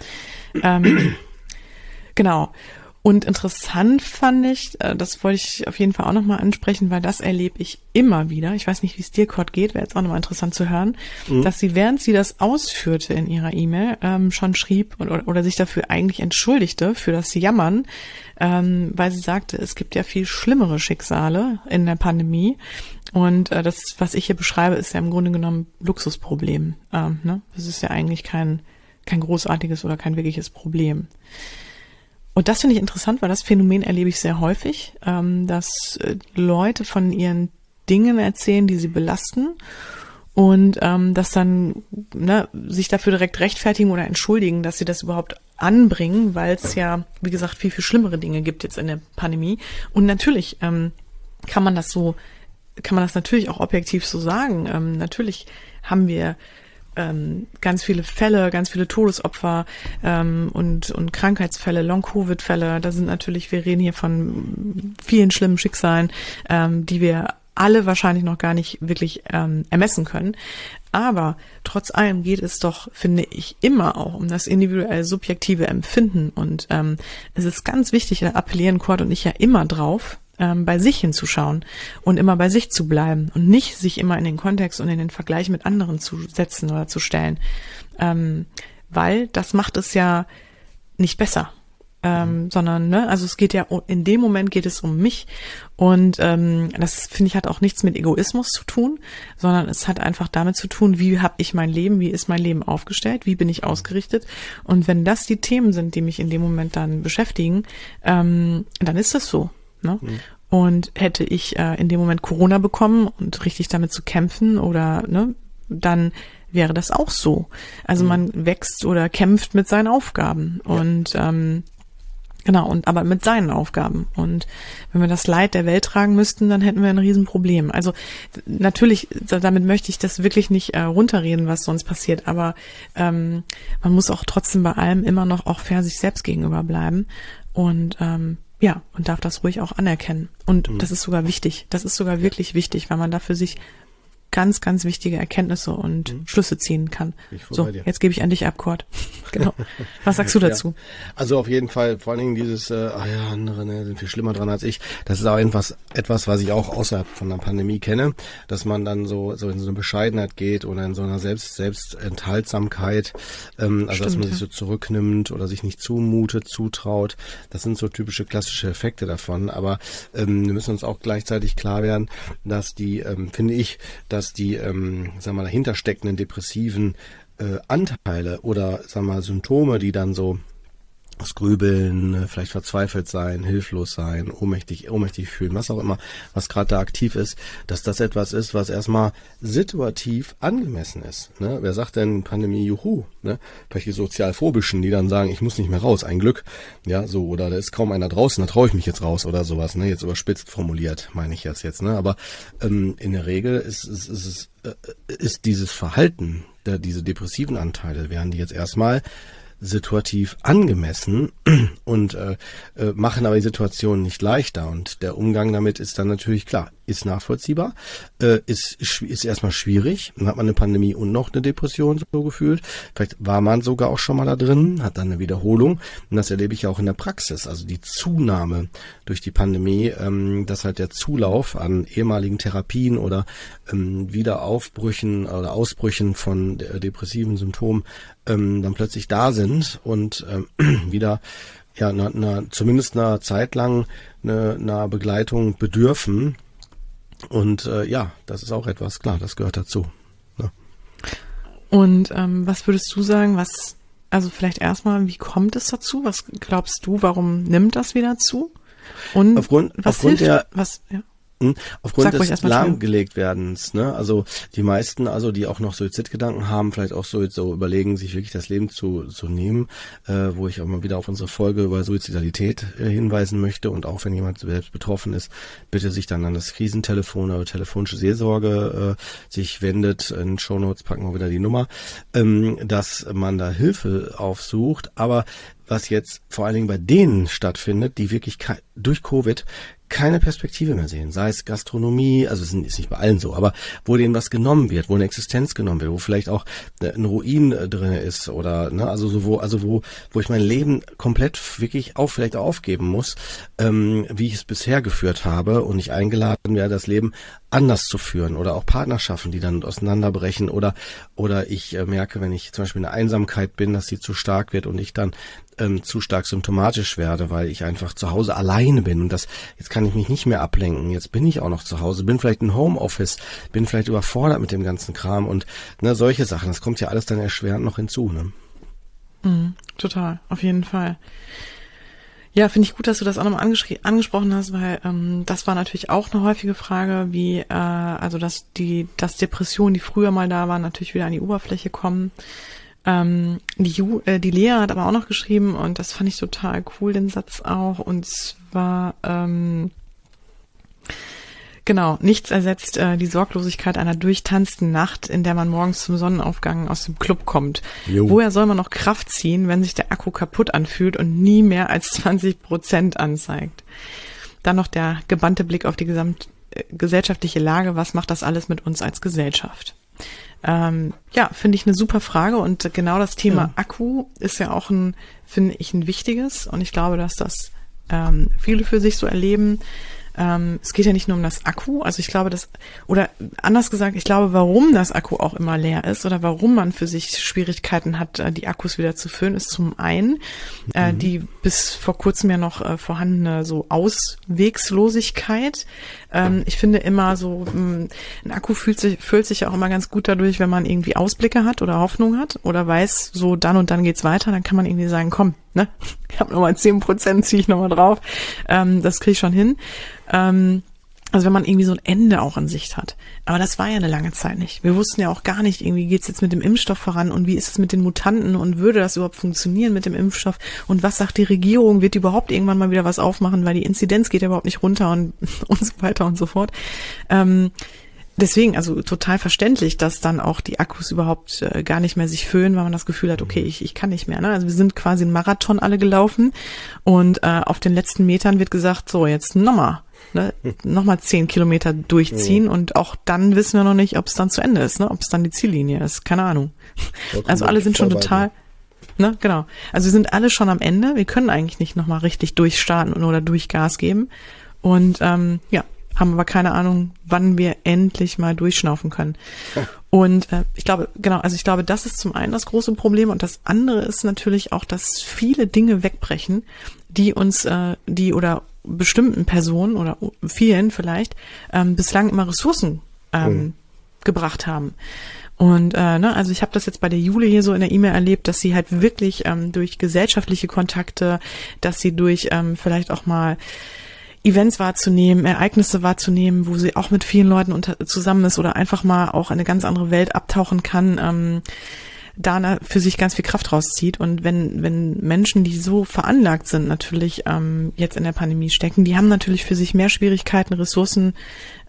Ähm, (clears throat) genau. Und interessant fand ich, äh, das wollte ich auf jeden Fall auch nochmal ansprechen, weil das erlebe ich immer wieder. Ich weiß nicht, wie es dir, Kurt, geht, wäre jetzt auch nochmal interessant zu hören, mhm. dass sie, während sie das ausführte in ihrer E-Mail, ähm, schon schrieb oder, oder, sich dafür eigentlich entschuldigte, für das Jammern, ähm, weil sie sagte, es gibt ja viel schlimmere Schicksale in der Pandemie. Und äh, das, was ich hier beschreibe, ist ja im Grunde genommen Luxusproblem. Ähm, ne? Das ist ja eigentlich kein, kein großartiges oder kein wirkliches Problem. Und das finde ich interessant, weil das Phänomen erlebe ich sehr häufig, ähm, dass äh, Leute von ihren Dingen erzählen, die sie belasten und ähm, dass dann ne, sich dafür direkt rechtfertigen oder entschuldigen, dass sie das überhaupt anbringen, weil es ja, wie gesagt, viel, viel schlimmere Dinge gibt jetzt in der Pandemie. Und natürlich ähm, kann man das so, kann man das natürlich auch objektiv so sagen. Ähm, natürlich haben wir ähm, ganz viele Fälle, ganz viele Todesopfer ähm, und, und Krankheitsfälle, Long-Covid-Fälle. Da sind natürlich, wir reden hier von vielen schlimmen Schicksalen, ähm, die wir alle wahrscheinlich noch gar nicht wirklich ähm, ermessen können. Aber trotz allem geht es doch, finde ich, immer auch um das individuell subjektive Empfinden. Und ähm, es ist ganz wichtig, da appellieren Kurt und ich ja immer drauf, ähm, bei sich hinzuschauen und immer bei sich zu bleiben und nicht sich immer in den Kontext und in den Vergleich mit anderen zu setzen oder zu stellen. Ähm, weil das macht es ja nicht besser. Ähm, mhm. sondern ne, also es geht ja in dem Moment geht es um mich und ähm, das finde ich hat auch nichts mit Egoismus zu tun, sondern es hat einfach damit zu tun, wie habe ich mein Leben, wie ist mein Leben aufgestellt, wie bin ich ausgerichtet und wenn das die Themen sind, die mich in dem Moment dann beschäftigen, ähm, dann ist das so. Ne? Mhm. Und hätte ich äh, in dem Moment Corona bekommen und richtig damit zu kämpfen oder ne, dann wäre das auch so. Also mhm. man wächst oder kämpft mit seinen Aufgaben ja. und ähm, genau und aber mit seinen Aufgaben und wenn wir das Leid der Welt tragen müssten, dann hätten wir ein Riesenproblem. Also natürlich, damit möchte ich das wirklich nicht äh, runterreden, was sonst passiert, aber ähm, man muss auch trotzdem bei allem immer noch auch fair sich selbst gegenüber bleiben und ähm, ja, und darf das ruhig auch anerkennen. Und mhm. das ist sogar wichtig. Das ist sogar wirklich wichtig, weil man da für sich ganz, ganz wichtige Erkenntnisse und mhm. Schlüsse ziehen kann. So, jetzt gebe ich an dich ab, Kurt. (laughs) genau. Was sagst du dazu? Ja. Also auf jeden Fall, vor allen Dingen dieses, äh, ah ja, andere ne, sind viel schlimmer dran als ich. Das ist auch etwas, etwas, was ich auch außerhalb von der Pandemie kenne, dass man dann so, so in so eine Bescheidenheit geht oder in so einer Selbst, Selbstenthaltsamkeit, ähm, also Stimmt, dass man sich so zurücknimmt oder sich nicht zumutet, zutraut. Das sind so typische klassische Effekte davon. Aber ähm, wir müssen uns auch gleichzeitig klar werden, dass die, ähm, finde ich, dass dass die, ähm, wir mal, dahinter steckenden depressiven äh, Anteile oder, wir mal, Symptome, die dann so das Grübeln, vielleicht verzweifelt sein, hilflos sein, ohnmächtig, ohnmächtig fühlen, was auch immer, was gerade da aktiv ist, dass das etwas ist, was erstmal situativ angemessen ist. Ne? Wer sagt denn Pandemie, juhu? Ne? Vielleicht die Sozialphobischen, die dann sagen, ich muss nicht mehr raus, ein Glück. Ja, so, oder da ist kaum einer draußen, da traue ich mich jetzt raus oder sowas, ne? Jetzt überspitzt formuliert, meine ich jetzt jetzt, ne? Aber ähm, in der Regel ist, ist, ist, ist, äh, ist dieses Verhalten, diese depressiven Anteile, werden die jetzt erstmal situativ angemessen (clears throat) und äh, äh, machen aber die Situation nicht leichter. Und der Umgang damit ist dann natürlich klar ist nachvollziehbar, äh, ist, ist erstmal schwierig. Dann hat man eine Pandemie und noch eine Depression so gefühlt. Vielleicht war man sogar auch schon mal da drin, hat dann eine Wiederholung. Und das erlebe ich auch in der Praxis. Also die Zunahme durch die Pandemie, ähm, dass halt der Zulauf an ehemaligen Therapien oder ähm, Wiederaufbrüchen oder Ausbrüchen von depressiven Symptomen ähm, dann plötzlich da sind und ähm, (clears throat) wieder ja, na, na, zumindest einer Zeit lang eine, einer Begleitung bedürfen, und äh, ja, das ist auch etwas, klar, das gehört dazu. Ne? Und ähm, was würdest du sagen, was, also vielleicht erstmal, wie kommt es dazu? Was glaubst du, warum nimmt das wieder zu? Und aufgrund, was aufgrund hilft, der, was, ja? Aufgrund Sag des lahmgelegt werdens, ne? Also die meisten, also die auch noch Suizidgedanken haben, vielleicht auch so, so überlegen, sich wirklich das Leben zu, zu nehmen, äh, wo ich auch mal wieder auf unsere Folge über Suizidalität äh, hinweisen möchte und auch wenn jemand selbst betroffen ist, bitte sich dann an das Krisentelefon oder telefonische Seelsorge äh, sich wendet. In Shownotes packen wir wieder die Nummer, ähm, dass man da Hilfe aufsucht, aber was jetzt vor allen Dingen bei denen stattfindet, die wirklich durch Covid keine Perspektive mehr sehen. Sei es Gastronomie, also es ist nicht bei allen so, aber wo denen was genommen wird, wo eine Existenz genommen wird, wo vielleicht auch äh, ein Ruin äh, drin ist oder ne, also so wo, also wo, wo ich mein Leben komplett wirklich auch vielleicht aufgeben muss, ähm, wie ich es bisher geführt habe und ich eingeladen werde, das Leben anders zu führen oder auch Partnerschaften, die dann auseinanderbrechen oder oder ich äh, merke, wenn ich zum Beispiel in der Einsamkeit bin, dass sie zu stark wird und ich dann ähm, zu stark symptomatisch werde, weil ich einfach zu Hause alleine bin und das jetzt kann ich mich nicht mehr ablenken. Jetzt bin ich auch noch zu Hause, bin vielleicht in Homeoffice, bin vielleicht überfordert mit dem ganzen Kram und ne, solche Sachen. Das kommt ja alles dann erschwerend noch hinzu. Ne? Mm, total, auf jeden Fall. Ja, finde ich gut, dass du das auch nochmal angesprochen hast, weil ähm, das war natürlich auch eine häufige Frage, wie äh, also dass die dass Depressionen, die früher mal da waren, natürlich wieder an die Oberfläche kommen. Ähm, die, Ju, äh, die Lea hat aber auch noch geschrieben und das fand ich total cool, den Satz auch. Und zwar, ähm, genau, nichts ersetzt äh, die Sorglosigkeit einer durchtanzten Nacht, in der man morgens zum Sonnenaufgang aus dem Club kommt. Jo. Woher soll man noch Kraft ziehen, wenn sich der Akku kaputt anfühlt und nie mehr als 20 Prozent anzeigt? Dann noch der gebannte Blick auf die gesamtgesellschaftliche Lage. Was macht das alles mit uns als Gesellschaft? Ähm, ja, finde ich eine super Frage und genau das Thema ja. Akku ist ja auch ein, finde ich, ein wichtiges und ich glaube, dass das ähm, viele für sich so erleben. ähm, es geht ja nicht nur um das Akku, also ich glaube, dass, oder anders gesagt, ich glaube, warum das Akku auch immer leer ist oder warum man für sich Schwierigkeiten hat, äh, die Akkus wieder zu füllen, ist zum einen äh, mhm. die bis vor kurzem ja noch äh, vorhandene so Auswegslosigkeit. Ähm, ich finde immer so, mh, hm, ein Akku fühlt sich, füllt sich auch immer ganz gut dadurch, wenn man irgendwie Ausblicke hat oder Hoffnung hat oder weiß, so dann und dann geht's weiter, dann kann man irgendwie sagen, komm, ne, (laughs) ich habe nochmal zehn Prozent, ziehe ich nochmal drauf. Ähm, das kriege ich schon hin. Ähm, also wenn man irgendwie so ein Ende auch in Sicht hat. Aber das war ja eine lange Zeit nicht. Wir wussten ja auch gar nicht, irgendwie geht's jetzt mit dem Impfstoff voran und wie ist es mit den Mutanten und würde das überhaupt funktionieren mit dem Impfstoff und was sagt die Regierung, wird die überhaupt irgendwann mal wieder was aufmachen, weil die Inzidenz geht ja überhaupt nicht runter und, (laughs) und so weiter und so fort. Ähm, deswegen, also total verständlich, dass dann auch die Akkus überhaupt äh, gar nicht mehr sich füllen, weil man das Gefühl hat, okay, ich, ich kann nicht mehr. Ne? Also wir sind quasi einen Marathon alle gelaufen und äh, auf den letzten Metern wird gesagt, so jetzt nochmal. Ne, nochmal zehn Kilometer durchziehen ja. und auch dann wissen wir noch nicht, ob es dann zu Ende ist, ne, ob es dann die Ziellinie ist, keine Ahnung. Also alle sind schon total, ne, genau. Also wir sind alle schon am Ende. Wir können eigentlich nicht nochmal richtig durchstarten oder durch Gas geben. Und ähm, ja, haben aber keine Ahnung, wann wir endlich mal durchschnaufen können. (laughs) Und äh, ich glaube, genau, also ich glaube, das ist zum einen das große Problem und das andere ist natürlich auch, dass viele Dinge wegbrechen, die uns, äh, die oder bestimmten Personen oder vielen vielleicht ähm, bislang immer Ressourcen ähm, mhm. gebracht haben. Und äh, ne, also ich habe das jetzt bei der Jule hier so in der E-Mail erlebt, dass sie halt wirklich ähm, durch gesellschaftliche Kontakte, dass sie durch ähm, vielleicht auch mal Events wahrzunehmen, Ereignisse wahrzunehmen, wo sie auch mit vielen Leuten unter, zusammen ist oder einfach mal auch eine ganz andere Welt abtauchen kann, ähm, da für sich ganz viel Kraft rauszieht. Und wenn, wenn Menschen, die so veranlagt sind, natürlich ähm, jetzt in der Pandemie stecken, die haben natürlich für sich mehr Schwierigkeiten, Ressourcen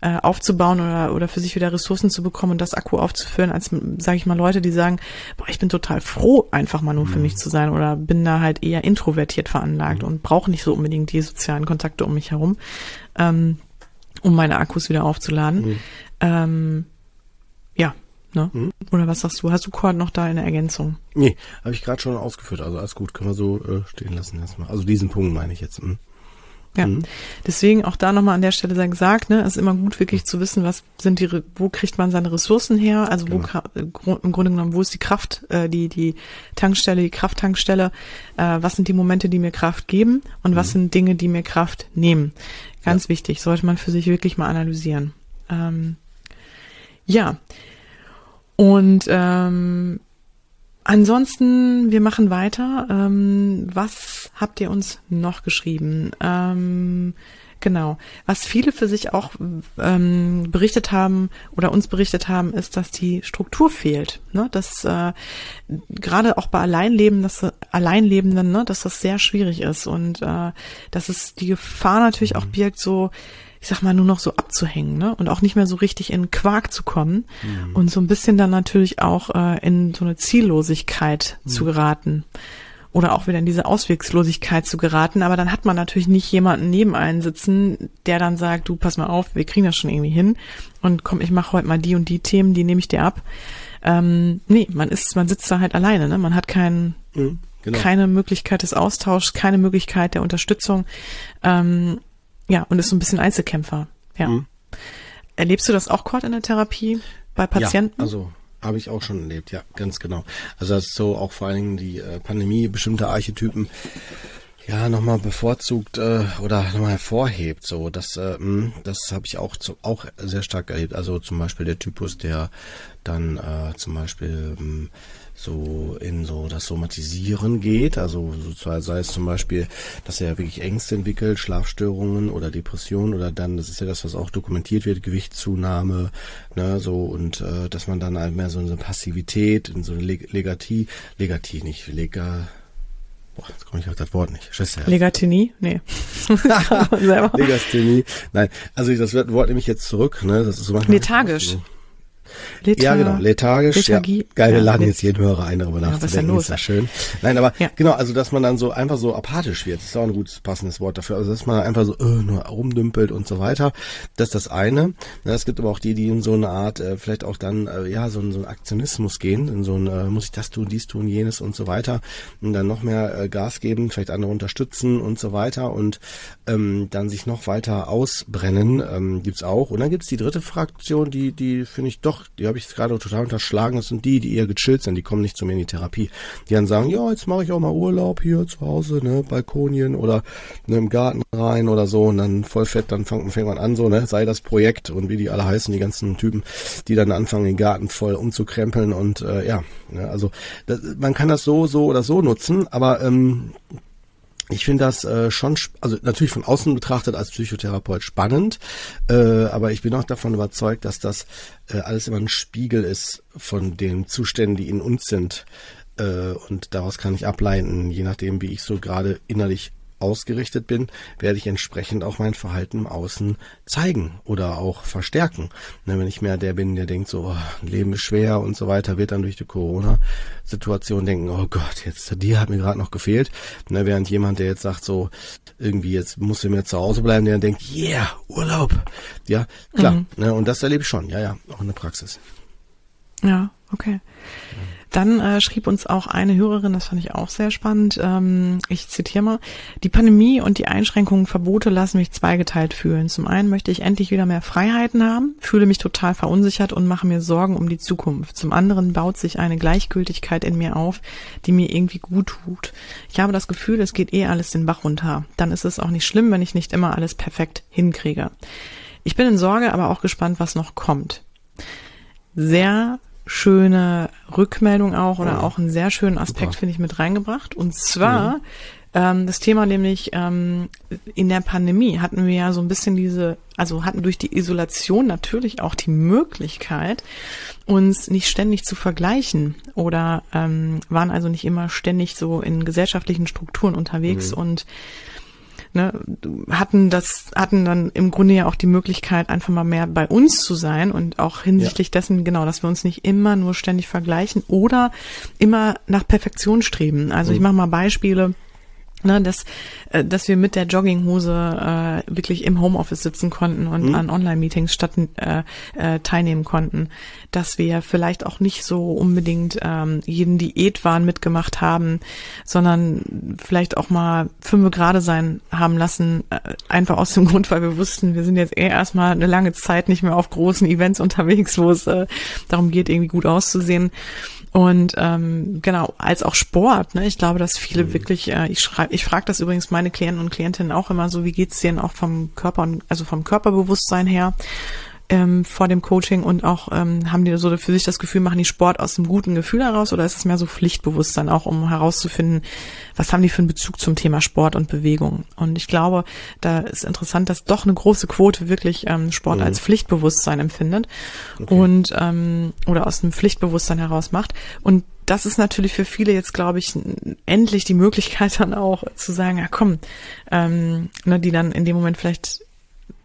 äh, aufzubauen oder, oder für sich wieder Ressourcen zu bekommen und das Akku aufzuführen, als, sage ich mal, Leute, die sagen, boah, ich bin total froh, einfach mal nur für mich mhm. zu sein oder bin da halt eher introvertiert veranlagt mhm. und brauche nicht so unbedingt die sozialen Kontakte um mich herum, ähm, um meine Akkus wieder aufzuladen. Mhm. Ähm, Ne? Mhm. Oder was sagst du? Hast du Cord noch da eine Ergänzung? Nee, habe ich gerade schon ausgeführt. Also alles gut, können wir so äh, stehen lassen erstmal. Also diesen Punkt meine ich jetzt. Mhm. Ja, mhm. deswegen auch da nochmal an der Stelle sei gesagt, ne, es ist immer gut wirklich zu wissen, was sind die, wo kriegt man seine Ressourcen her, also wo genau. im Grunde genommen, wo ist die Kraft, äh, die die Tankstelle, die Krafttankstelle, äh, was sind die Momente, die mir Kraft geben und was mhm. sind Dinge, die mir Kraft nehmen. Ganz ja. wichtig, sollte man für sich wirklich mal analysieren. Ähm, ja, und ähm, ansonsten, wir machen weiter. Ähm, was habt ihr uns noch geschrieben? Ähm, Genau. Was viele für sich auch ähm, berichtet haben oder uns berichtet haben, ist, dass die Struktur fehlt. Ne? Dass äh, gerade auch bei Alleinleben, dass, Alleinlebenden, ne, dass das sehr schwierig ist und äh, dass es die Gefahr natürlich auch birgt, so ich sag mal, nur noch so abzuhängen, ne? Und auch nicht mehr so richtig in Quark zu kommen mhm. und so ein bisschen dann natürlich auch äh, in so eine Ziellosigkeit mhm. zu geraten. Oder auch wieder in diese Auswegslosigkeit zu geraten. Aber dann hat man natürlich nicht jemanden neben einen sitzen, der dann sagt, du pass mal auf, wir kriegen das schon irgendwie hin. Und komm, ich mache heute mal die und die Themen, die nehme ich dir ab. Ähm, nee, man ist, man sitzt da halt alleine, ne? Man hat keinen, mhm, genau. keine Möglichkeit des Austauschs, keine Möglichkeit der Unterstützung. Ähm, ja, und ist so ein bisschen Einzelkämpfer. Ja. Mhm. Erlebst du das auch, Kurt, in der Therapie bei Patienten? Ja, also habe ich auch schon erlebt, ja, ganz genau. Also das ist so auch vor allen Dingen die äh, Pandemie, bestimmte Archetypen ja nochmal bevorzugt äh, oder nochmal hervorhebt. So, das, äh, hm, das habe ich auch zu, auch sehr stark erlebt. Also zum Beispiel der Typus, der dann äh, zum Beispiel ähm, so in so das Somatisieren geht, also so, sei es zum Beispiel, dass er wirklich Ängste entwickelt, Schlafstörungen oder Depressionen oder dann, das ist ja das, was auch dokumentiert wird, Gewichtszunahme, ne, so und äh, dass man dann halt mehr so eine Passivität, in so eine Leg Legatie, Legatie nicht, Lega, Boah, jetzt komme ich auf das Wort nicht. Scheiße. Legatini? Nee. (laughs) Legasthenie. Nein, also das Wort nehme ich jetzt zurück. Ne? Das ist so manchmal Lethargisch. Lethal ja, genau, lethargisch. Lethargie. Ja. Geil, wir ja, laden jetzt jeden Hörer ein, darüber nachzudenken. Ja, was ist ja los? schön. Nein, aber ja. genau, also dass man dann so einfach so apathisch wird, das ist auch ein gutes passendes Wort dafür. Also dass man einfach so äh, nur rumdümpelt und so weiter. Das ist das eine. Es gibt aber auch die, die in so eine Art, äh, vielleicht auch dann, äh, ja, so, so einen Aktionismus gehen, in so ein, äh, muss ich das tun, dies tun, jenes und so weiter. Und dann noch mehr äh, Gas geben, vielleicht andere unterstützen und so weiter und ähm, dann sich noch weiter ausbrennen, ähm, gibt's auch. Und dann gibt's die dritte Fraktion, die, die finde ich doch, die habe ich gerade total unterschlagen. Das sind die, die eher gechillt sind, die kommen nicht zu mir in die Therapie. Die dann sagen, ja, jetzt mache ich auch mal Urlaub hier zu Hause, ne, Balkonien oder ne, im Garten rein oder so und dann voll fett, dann fängt, fängt man an, so, ne, sei das Projekt und wie die alle heißen, die ganzen Typen, die dann anfangen, den Garten voll umzukrempeln und äh, ja, ne, also das, man kann das so, so oder so nutzen, aber ähm, ich finde das äh, schon, also natürlich von außen betrachtet als Psychotherapeut spannend, äh, aber ich bin auch davon überzeugt, dass das äh, alles immer ein Spiegel ist von den Zuständen, die in uns sind. Äh, und daraus kann ich ableiten, je nachdem, wie ich so gerade innerlich ausgerichtet bin, werde ich entsprechend auch mein Verhalten im Außen zeigen oder auch verstärken. Ne, wenn ich mehr der bin, der denkt so, oh, Leben ist schwer und so weiter, wird dann durch die Corona-Situation denken, oh Gott, jetzt dir hat mir gerade noch gefehlt. Ne, während jemand, der jetzt sagt so, irgendwie jetzt muss er mir zu Hause bleiben, der denkt, yeah, Urlaub. Ja, klar. Mhm. Ne, und das erlebe ich schon, ja, ja, auch in der Praxis. Ja, okay. Ja. Dann äh, schrieb uns auch eine Hörerin, das fand ich auch sehr spannend. Ähm, ich zitiere mal: Die Pandemie und die Einschränkungen, Verbote lassen mich zweigeteilt fühlen. Zum einen möchte ich endlich wieder mehr Freiheiten haben, fühle mich total verunsichert und mache mir Sorgen um die Zukunft. Zum anderen baut sich eine Gleichgültigkeit in mir auf, die mir irgendwie gut tut. Ich habe das Gefühl, es geht eh alles den Bach runter. Dann ist es auch nicht schlimm, wenn ich nicht immer alles perfekt hinkriege. Ich bin in Sorge, aber auch gespannt, was noch kommt. Sehr schöne Rückmeldung auch oder oh. auch einen sehr schönen Aspekt, finde ich, mit reingebracht. Und zwar mhm. ähm, das Thema nämlich ähm, in der Pandemie hatten wir ja so ein bisschen diese, also hatten durch die Isolation natürlich auch die Möglichkeit, uns nicht ständig zu vergleichen oder ähm, waren also nicht immer ständig so in gesellschaftlichen Strukturen unterwegs mhm. und ne, hatten das, hatten dann im Grunde ja auch die Möglichkeit, einfach mal mehr bei uns zu sein und auch hinsichtlich ja. dessen, genau, dass wir uns nicht immer nur ständig vergleichen oder immer nach Perfektion streben. Also mhm. ich mache mal Beispiele ne, dass, äh, dass wir mit der Jogginghose äh, wirklich im Homeoffice sitzen konnten und mhm. an Online-Meetings statt äh, äh, teilnehmen konnten, dass wir vielleicht auch nicht so unbedingt ähm, jeden Diätwahn mitgemacht haben, sondern vielleicht auch mal fünf Grade sein haben lassen, äh, einfach aus dem (laughs) Grund, weil wir wussten, wir sind jetzt eh erstmal eine lange Zeit nicht mehr auf großen Events unterwegs, wo es äh, darum geht, irgendwie gut auszusehen. Und ähm, genau, als auch Sport, ne? Ich glaube, dass viele mhm. wirklich, äh, ich schreibe, ich frage das übrigens meine Klienten und Klientinnen auch immer so, wie geht's denen auch vom Körper und also vom Körperbewusstsein her ähm, vor dem Coaching und auch ähm, haben die so für sich das Gefühl, machen die Sport aus einem guten Gefühl heraus oder ist es mehr so Pflichtbewusstsein auch, um herauszufinden, was haben die für einen Bezug zum Thema Sport und Bewegung? Und ich glaube, da ist interessant, dass doch eine große Quote wirklich ähm, Sport mhm. als Pflichtbewusstsein empfindet okay. und ähm, oder aus einem Pflichtbewusstsein heraus macht und das ist natürlich für viele jetzt, glaube ich, endlich die Möglichkeit dann auch zu sagen, ja komm, ähm, ne, die dann in dem Moment vielleicht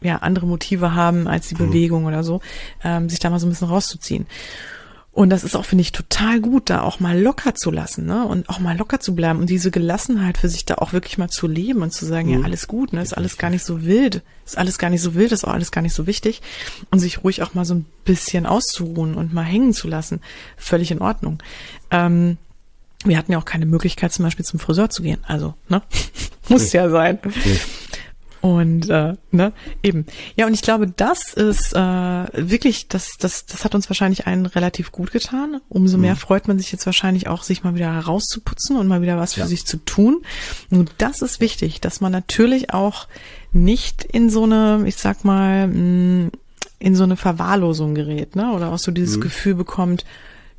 ja andere Motive haben als die mhm. Bewegung oder so, ähm, sich da mal so ein bisschen rauszuziehen. Und das ist auch, finde ich, total gut, da auch mal locker zu lassen, ne? Und auch mal locker zu bleiben und diese Gelassenheit für sich da auch wirklich mal zu leben und zu sagen, mhm. ja, alles gut, ne? Ist alles gar nicht so wild. Ist alles gar nicht so wild, ist auch alles gar nicht so wichtig. Und sich ruhig auch mal so ein bisschen auszuruhen und mal hängen zu lassen. Völlig in Ordnung. Ähm, wir hatten ja auch keine Möglichkeit, zum Beispiel zum Friseur zu gehen. Also, ne? (laughs) Muss ja sein. Nee. Und äh, ne, eben. Ja, und ich glaube, das ist äh, wirklich, das, das, das hat uns wahrscheinlich allen relativ gut getan. Umso mehr mhm. freut man sich jetzt wahrscheinlich auch, sich mal wieder rauszuputzen und mal wieder was für ja. sich zu tun. Und das ist wichtig, dass man natürlich auch nicht in so eine, ich sag mal, mm, in so eine Verwahrlosung gerät, ne? Oder auch so dieses mhm. Gefühl bekommt,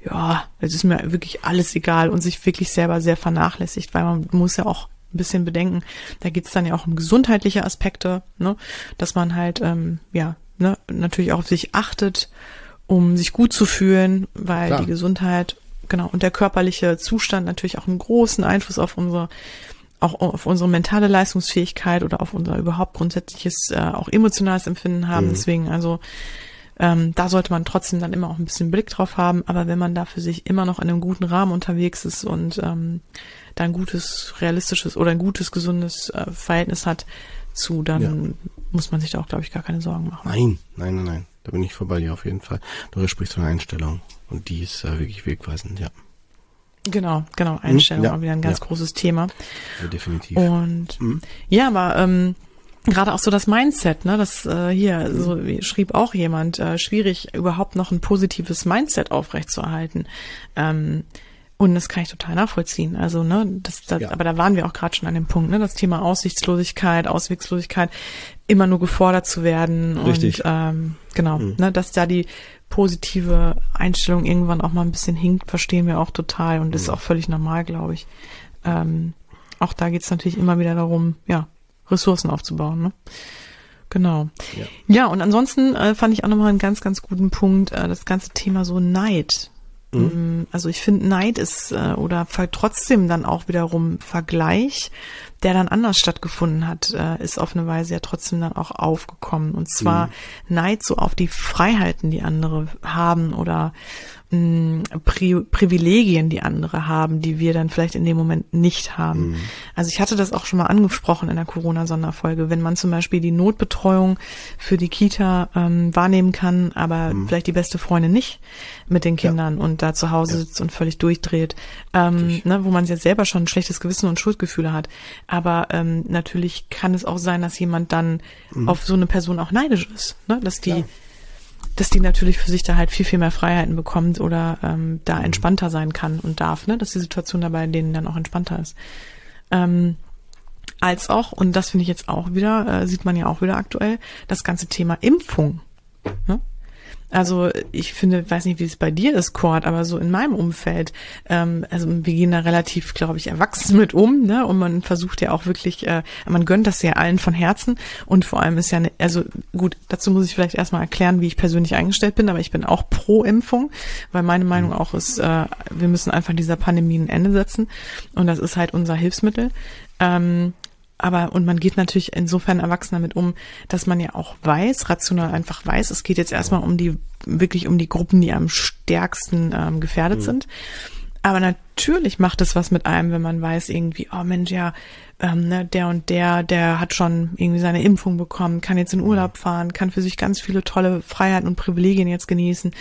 ja, es ist mir wirklich alles egal und sich wirklich selber sehr vernachlässigt, weil man muss ja auch ein bisschen bedenken. Da geht's dann ja auch um gesundheitliche Aspekte, ne? dass man halt ähm, ja ne, natürlich auch auf sich achtet, um sich gut zu fühlen, weil Klar. die Gesundheit genau und der körperliche Zustand natürlich auch einen großen Einfluss auf unsere auch auf unsere mentale Leistungsfähigkeit oder auf unser überhaupt grundsätzliches äh, auch emotionales Empfinden haben. Mhm. Deswegen also Ähm, da sollte man trotzdem dann immer auch ein bisschen Blick drauf haben. Aber wenn man da für sich immer noch in einem guten Rahmen unterwegs ist und ähm, da ein gutes, realistisches oder ein gutes, gesundes äh, Verhältnis hat zu, dann ja. muss man sich da auch, glaube ich, gar keine Sorgen machen. Nein, nein, nein, nein. Da bin ich vorbei dir auf jeden Fall. Du sprichst von Einstellung. Und die ist äh, wirklich wegweisend, ja. Genau, genau, Einstellung, hm, ja, wieder ein ganz ja. großes Thema. Ja, definitiv. Und mhm. ja, aber ähm, gerade auch so das Mindset, ne, das äh, hier mhm. so schrieb auch jemand, äh, schwierig überhaupt noch ein positives Mindset aufrechtzuerhalten. Ähm, und das kann ich total nachvollziehen. Also, ne, das, das ja. aber da waren wir auch gerade schon an dem Punkt, ne, das Thema Aussichtslosigkeit, Auswegslosigkeit, immer nur gefordert zu werden. Richtig. Und ähm, genau, mhm. ne, dass da die positive Einstellung irgendwann auch mal ein bisschen hinkt, verstehen wir auch total und mhm. ist auch völlig normal, glaube ich. Ähm, auch da geht es natürlich immer wieder darum, ja, Ressourcen aufzubauen. Ne? Genau. Ja. ja, und ansonsten äh, fand ich auch nochmal einen ganz, ganz guten Punkt, äh, das ganze Thema so Neid. Mhm. Mm, also ich finde, Neid ist äh, oder trotzdem dann auch wiederum Vergleich, der dann anders stattgefunden hat, äh, ist auf eine Weise ja trotzdem dann auch aufgekommen. Und zwar mhm. Neid so auf die Freiheiten, die andere haben oder Pri Privilegien, die andere haben, die wir dann vielleicht in dem Moment nicht haben. Mhm. Also ich hatte das auch schon mal angesprochen in der Corona-Sonderfolge, wenn man zum Beispiel die Notbetreuung für die Kita ähm, wahrnehmen kann, aber mhm. vielleicht die beste Freundin nicht mit den Kindern ja. und da zu Hause ja. sitzt und völlig durchdreht, ähm, ne, wo man jetzt selber schon ein schlechtes Gewissen und Schuldgefühle hat. Aber ähm, natürlich kann es auch sein, dass jemand dann mhm. auf so eine Person auch neidisch ist, ne? dass die ja dass die natürlich für sich da halt viel, viel mehr Freiheiten bekommt oder ähm, da mhm. entspannter sein kann und darf, ne? dass die Situation dabei denen dann auch entspannter ist. Ähm, als auch, und das finde ich jetzt auch wieder, äh, sieht man ja auch wieder aktuell, das ganze Thema Impfung. Ne? Also ich finde, weiß nicht, wie es bei dir ist, Cord, aber so in meinem Umfeld, ähm, also wir gehen da relativ, glaube ich, erwachsen mit um, ne? Und man versucht ja auch wirklich, äh, man gönnt das ja allen von Herzen und vor allem ist ja, ne, also gut, dazu muss ich vielleicht erstmal erklären, wie ich persönlich eingestellt bin, aber ich bin auch pro Impfung, weil meine Meinung auch ist, äh, wir müssen einfach dieser Pandemie ein Ende setzen und das ist halt unser Hilfsmittel. Ähm, aber, und man geht natürlich insofern erwachsen damit um, dass man ja auch weiß, rational einfach weiß, es geht jetzt erstmal um die, wirklich um die Gruppen, die am stärksten ähm, gefährdet mhm. sind. Aber natürlich macht es was mit einem, wenn man weiß irgendwie, oh Mensch, ja, ähm, ne, der und der, der hat schon irgendwie seine Impfung bekommen, kann jetzt in Urlaub fahren, kann für sich ganz viele tolle Freiheiten und Privilegien jetzt genießen.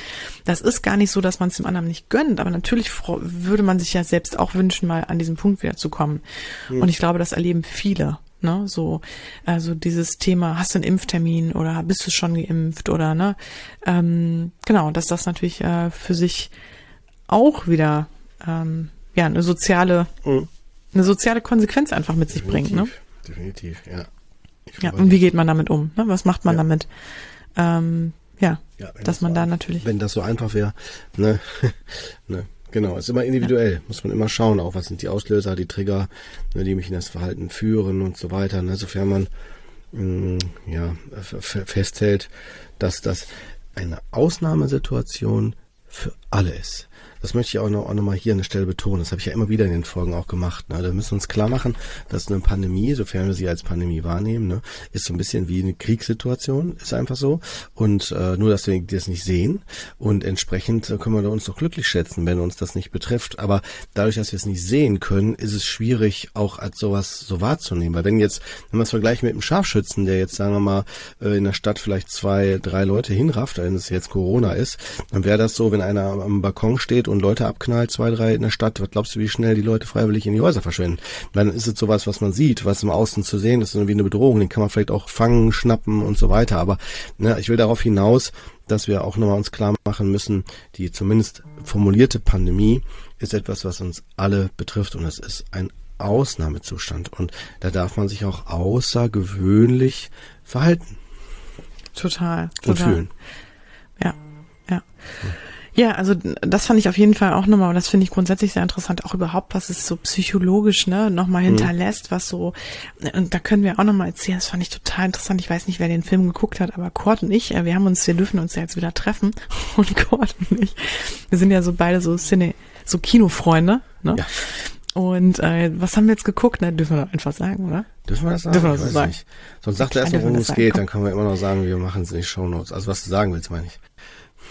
Das ist gar nicht so, dass man es dem anderen nicht gönnt, aber natürlich würde man sich ja selbst auch wünschen, mal an diesen Punkt wieder zu kommen. Mhm. Und ich glaube, das erleben viele. Ne, so, also dieses Thema, hast du einen Impftermin oder bist du schon geimpft oder ne, ähm, genau, dass das natürlich äh, für sich auch wieder ähm, ja eine soziale mhm eine soziale Konsequenz einfach mit sich bringt. Ne? Definitiv, ja. Ja, und wie geht man damit um? Ne? Was macht man ja. damit? Ähm, ja, ja dass man da natürlich. Wenn das so einfach wäre, ne, (laughs) ne, genau, ist immer individuell, ja. muss man immer schauen, auch was sind die Auslöser, die Trigger, ne, die mich in das Verhalten führen und so weiter. Ne, sofern man mh, mm, ja festhält, dass das eine Ausnahmesituation für alle ist das möchte ich auch noch, auch noch mal hier an der Stelle betonen. Das habe ich ja immer wieder in den Folgen auch gemacht. Ne? Da müssen wir uns klar machen, dass eine Pandemie, sofern wir sie als Pandemie wahrnehmen, ne, ist so ein bisschen wie eine Kriegssituation, ist einfach so. Und äh, nur, dass wir das nicht sehen. Und entsprechend können wir uns doch glücklich schätzen, wenn uns das nicht betrifft. Aber dadurch, dass wir es nicht sehen können, ist es schwierig, auch als sowas so wahrzunehmen. Weil wenn jetzt, wenn wir es vergleichen mit einem Scharfschützen, der jetzt, sagen wir mal, äh, in der Stadt vielleicht zwei, drei Leute hinrafft, wenn es jetzt Corona ist, dann wäre das so, wenn einer am Balkon steht und Leute abknallt, zwei, drei in der Stadt, was glaubst du, wie schnell die Leute freiwillig in die Häuser verschwinden? Dann ist es sowas, was man sieht, was im Außen zu sehen ist, wie eine Bedrohung, den kann man vielleicht auch fangen, schnappen und so weiter. Aber ne, ich will darauf hinaus, dass wir auch nochmal uns klar machen müssen, die zumindest formulierte Pandemie ist etwas, was uns alle betrifft und es ist ein Ausnahmezustand und da darf man sich auch außergewöhnlich verhalten. Total. total. Und fühlen. Ja, ja. Hm. Ja, also das fand ich auf jeden Fall auch nochmal, und das finde ich grundsätzlich sehr interessant, auch überhaupt, was es so psychologisch, ne, nochmal mhm. hinterlässt, was so, und da können wir auch nochmal erzählen, das fand ich total interessant. Ich weiß nicht, wer den Film geguckt hat, aber Kurt und ich, äh, wir haben uns, wir dürfen uns ja jetzt wieder treffen. (laughs) Und Kurt und ich, wir sind ja so beide so Cine, so Kinofreunde, ne? Ja. und äh, was haben wir jetzt geguckt? Na, dürfen wir doch einfach sagen, oder? Dürfen wir das sagen? Dürfen wir Ich das weiß sagen? nicht. Sonst sagt er erst mal, worum es geht, dann können wir immer noch sagen, wir machen es in die Shownotes. Also was du sagen willst, meine ich.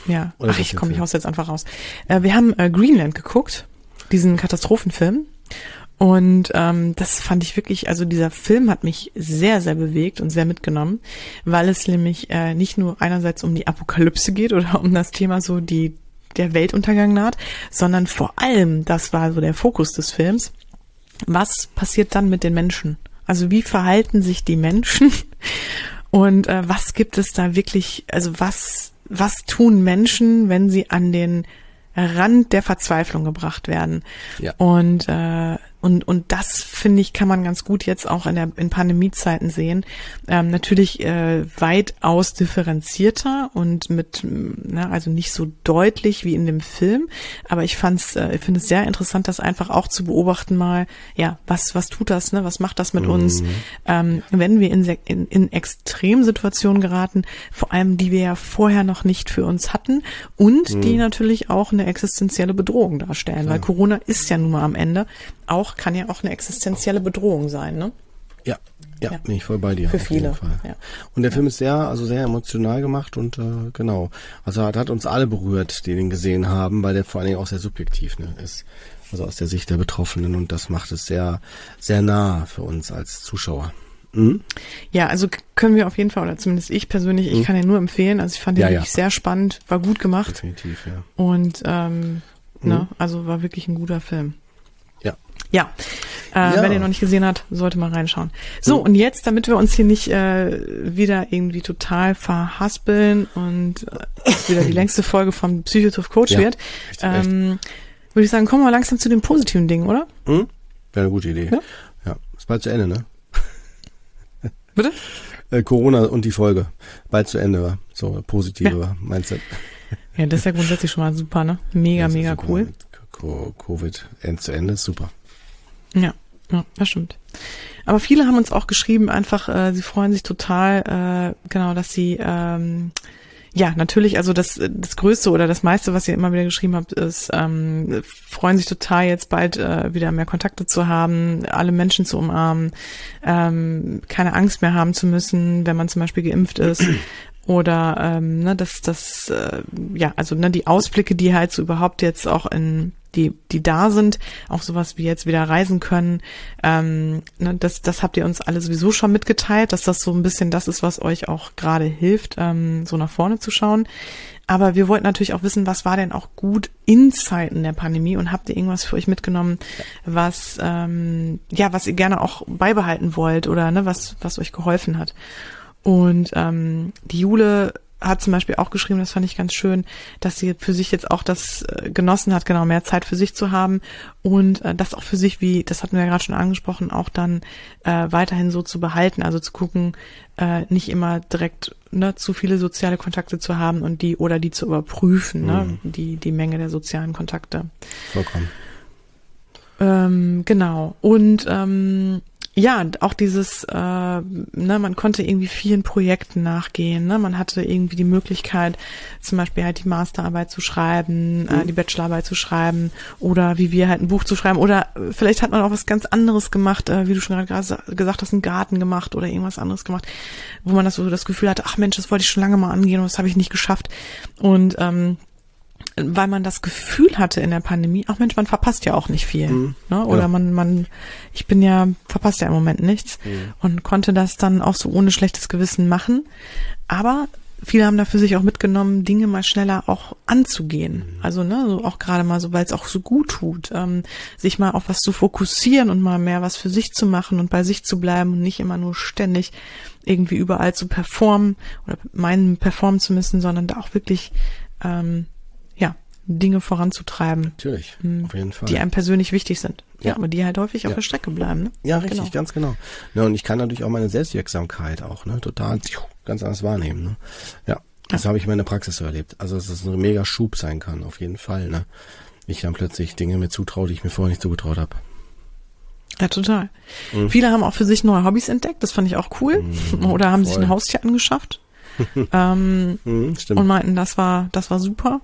Ja. Oder Ach, ich komme, ich jetzt? haus jetzt einfach raus. Äh, wir haben äh, Greenland geguckt, diesen Katastrophenfilm. Und ähm, das fand ich wirklich, also dieser Film hat mich sehr, sehr bewegt und sehr mitgenommen, weil es nämlich äh, nicht nur einerseits um die Apokalypse geht oder (laughs) um das Thema so die der Weltuntergang naht, sondern vor allem, das war so der Fokus des Films, was passiert dann mit den Menschen? Also wie verhalten sich die Menschen (laughs) und äh, was gibt es da wirklich, also was, was tun Menschen, wenn sie an den Rand der Verzweiflung gebracht werden? Ja. Und, äh, und, und das finde ich, kann man ganz gut jetzt auch in der in Pandemiezeiten sehen. Ähm, natürlich äh, weitaus differenzierter und mit, na, also nicht so deutlich wie in dem Film. Aber ich fand's, äh, ich finde es sehr interessant, das einfach auch zu beobachten mal, ja, was, was tut das, ne? Was macht das mit uns? Ähm, wenn wir in, in, in Extremsituationen geraten, vor allem die wir ja vorher noch nicht für uns hatten und die natürlich auch eine existenzielle Bedrohung darstellen, weil Corona ist ja nun mal am Ende auch, kann ja auch eine existenzielle Bedrohung sein, ne? Ja, ja, Ja. bin ich voll bei dir. Für viele, Fall. ja. Und der Film ist sehr, also sehr emotional gemacht und äh, genau. Also hat, hat uns alle berührt, die den gesehen haben, weil der vor allen Dingen auch sehr subjektiv ne, ist. Also aus der Sicht der Betroffenen und das macht es sehr, sehr nah für uns als Zuschauer. Mhm. Ja, also können wir auf jeden Fall, oder zumindest ich persönlich, ich kann den nur empfehlen. Also ich fand den Ja, ja. wirklich sehr spannend, war gut gemacht Definitiv, ja. und ähm, ne, also war wirklich ein guter Film. Ja. Äh, Ja. Wenn ihr noch nicht gesehen habt, sollte mal reinschauen. So, und jetzt, damit wir uns hier nicht äh, wieder irgendwie total verhaspeln und äh, wieder die (laughs) längste Folge vom Psychotroph Coach Ja, wird, ähm, würde ich sagen, kommen wir langsam zu den positiven Dingen, oder? Mhm. Wäre eine gute Idee. Ja. ja. Ist bald zu Ende, ne? (laughs) Bitte? Äh, Corona und die Folge. Bald zu Ende war. So, positive Ja. Mindset. Ja, das ist ja grundsätzlich schon mal super, ne? Mega, mega super. cool. Co- Covid end zu Ende ist super. Ja, ja, das stimmt. Aber viele haben uns auch geschrieben, einfach, äh, sie freuen sich total, äh, genau, dass sie, ähm, ja, natürlich, also das, das Größte oder das meiste, was ihr immer wieder geschrieben habt, ist, ähm, freuen sich total, jetzt bald äh, wieder mehr Kontakte zu haben, alle Menschen zu umarmen, ähm, keine Angst mehr haben zu müssen, wenn man zum Beispiel geimpft ist. (clears throat) Oder ähm, ne, das, das, äh, ja, also ne, die Ausblicke, die halt so überhaupt jetzt auch in die, die da sind, auch sowas wie jetzt wieder reisen können, ähm, ne, das, das habt ihr uns alle sowieso schon mitgeteilt, dass das so ein bisschen das ist, was euch auch gerade hilft, ähm, so nach vorne zu schauen. Aber wir wollten natürlich auch wissen, was war denn auch gut in Zeiten der Pandemie und habt ihr irgendwas für euch mitgenommen, was ähm, ja, was ihr gerne auch beibehalten wollt oder ne, was was euch geholfen hat. Und ähm, die Jule hat zum Beispiel auch geschrieben, das fand ich ganz schön, dass sie für sich jetzt auch das äh, genossen hat, genau mehr Zeit für sich zu haben und äh, das auch für sich, wie das hatten wir ja gerade schon angesprochen, auch dann äh, weiterhin so zu behalten, also zu gucken, äh, nicht immer direkt ne, zu viele soziale Kontakte zu haben und die oder die zu überprüfen, ne, die die Menge der sozialen Kontakte. Vollkommen. Ähm, genau. Und ähm, ja, auch dieses, äh, ne, man konnte irgendwie vielen Projekten nachgehen. Ne? Man hatte irgendwie die Möglichkeit, zum Beispiel halt die Masterarbeit zu schreiben, äh, die Bachelorarbeit zu schreiben oder wie wir halt ein Buch zu schreiben. Oder äh, vielleicht hat man auch was ganz anderes gemacht, äh, wie du schon gerade ges- gesagt hast, einen Garten gemacht oder irgendwas anderes gemacht, wo man das so das Gefühl hatte, ach Mensch, das wollte ich schon lange mal angehen und das habe ich nicht geschafft. Und ähm, weil man das Gefühl hatte in der Pandemie, ach Mensch, man verpasst ja auch nicht viel. Ne? Oder Ja. man, man, ich bin ja, verpasst ja im Moment nichts und konnte das dann auch so ohne schlechtes Gewissen machen. Aber viele haben da für sich auch mitgenommen, Dinge mal schneller auch anzugehen. Also, ne, so auch gerade mal so, weil es auch so gut tut, ähm, sich mal auf was zu fokussieren und mal mehr was für sich zu machen und bei sich zu bleiben und nicht immer nur ständig irgendwie überall zu performen oder meinen performen zu müssen, sondern da auch wirklich ähm, Dinge voranzutreiben, Natürlich, auf jeden Fall. die einem persönlich wichtig sind. Ja, Ja. aber die halt häufig auf Ja. der Strecke bleiben. Ne? Ja, richtig, Genau. ganz genau. Ja, und ich kann natürlich auch meine Selbstwirksamkeit auch, ne, total ganz anders wahrnehmen, ne. Ja, das habe ich in meiner Praxis so erlebt. Also, dass es ein mega Schub sein kann, auf jeden Fall, ne. Ich dann plötzlich Dinge mir zutraue, die ich mir vorher nicht zugetraut habe. Ja, total. Mhm. Viele haben auch für sich neue Hobbys entdeckt, das fand ich auch cool. Oder haben sich voll. ein Haustier angeschafft. (laughs) ähm, Mhm, und meinten, das war, das war super.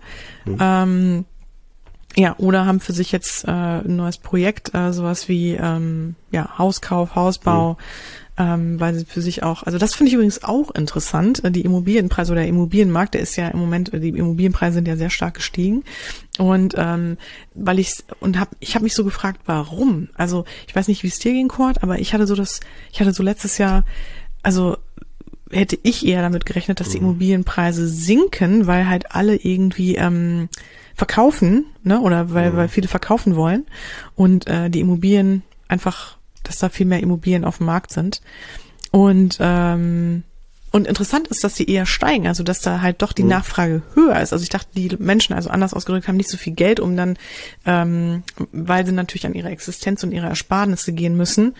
Ähm, Ja, oder haben für sich jetzt äh, ein neues Projekt, äh, sowas wie ähm, ja, Hauskauf, Hausbau, mhm. ähm, weil sie für sich auch, also das finde ich übrigens auch interessant, äh, die Immobilienpreise oder der Immobilienmarkt, der ist ja im Moment, die Immobilienpreise sind ja sehr stark gestiegen. Und ähm, weil ich und hab, ich habe mich so gefragt, warum? Also ich weiß nicht, wie es dir ging, Kurt, aber ich hatte so das, ich hatte so letztes Jahr, also hätte ich eher damit gerechnet, dass die mhm. Immobilienpreise sinken, weil halt alle irgendwie ähm, verkaufen, ne, oder weil, mhm. weil viele verkaufen wollen und äh, die Immobilien einfach, dass da viel mehr Immobilien auf dem Markt sind. Und ähm, und interessant ist, dass sie eher steigen, also dass da halt doch die mhm. Nachfrage höher ist. Also ich dachte, die Menschen, also anders ausgedrückt, haben nicht so viel Geld, um dann, ähm, weil sie natürlich an ihre Existenz und ihre Ersparnisse gehen müssen,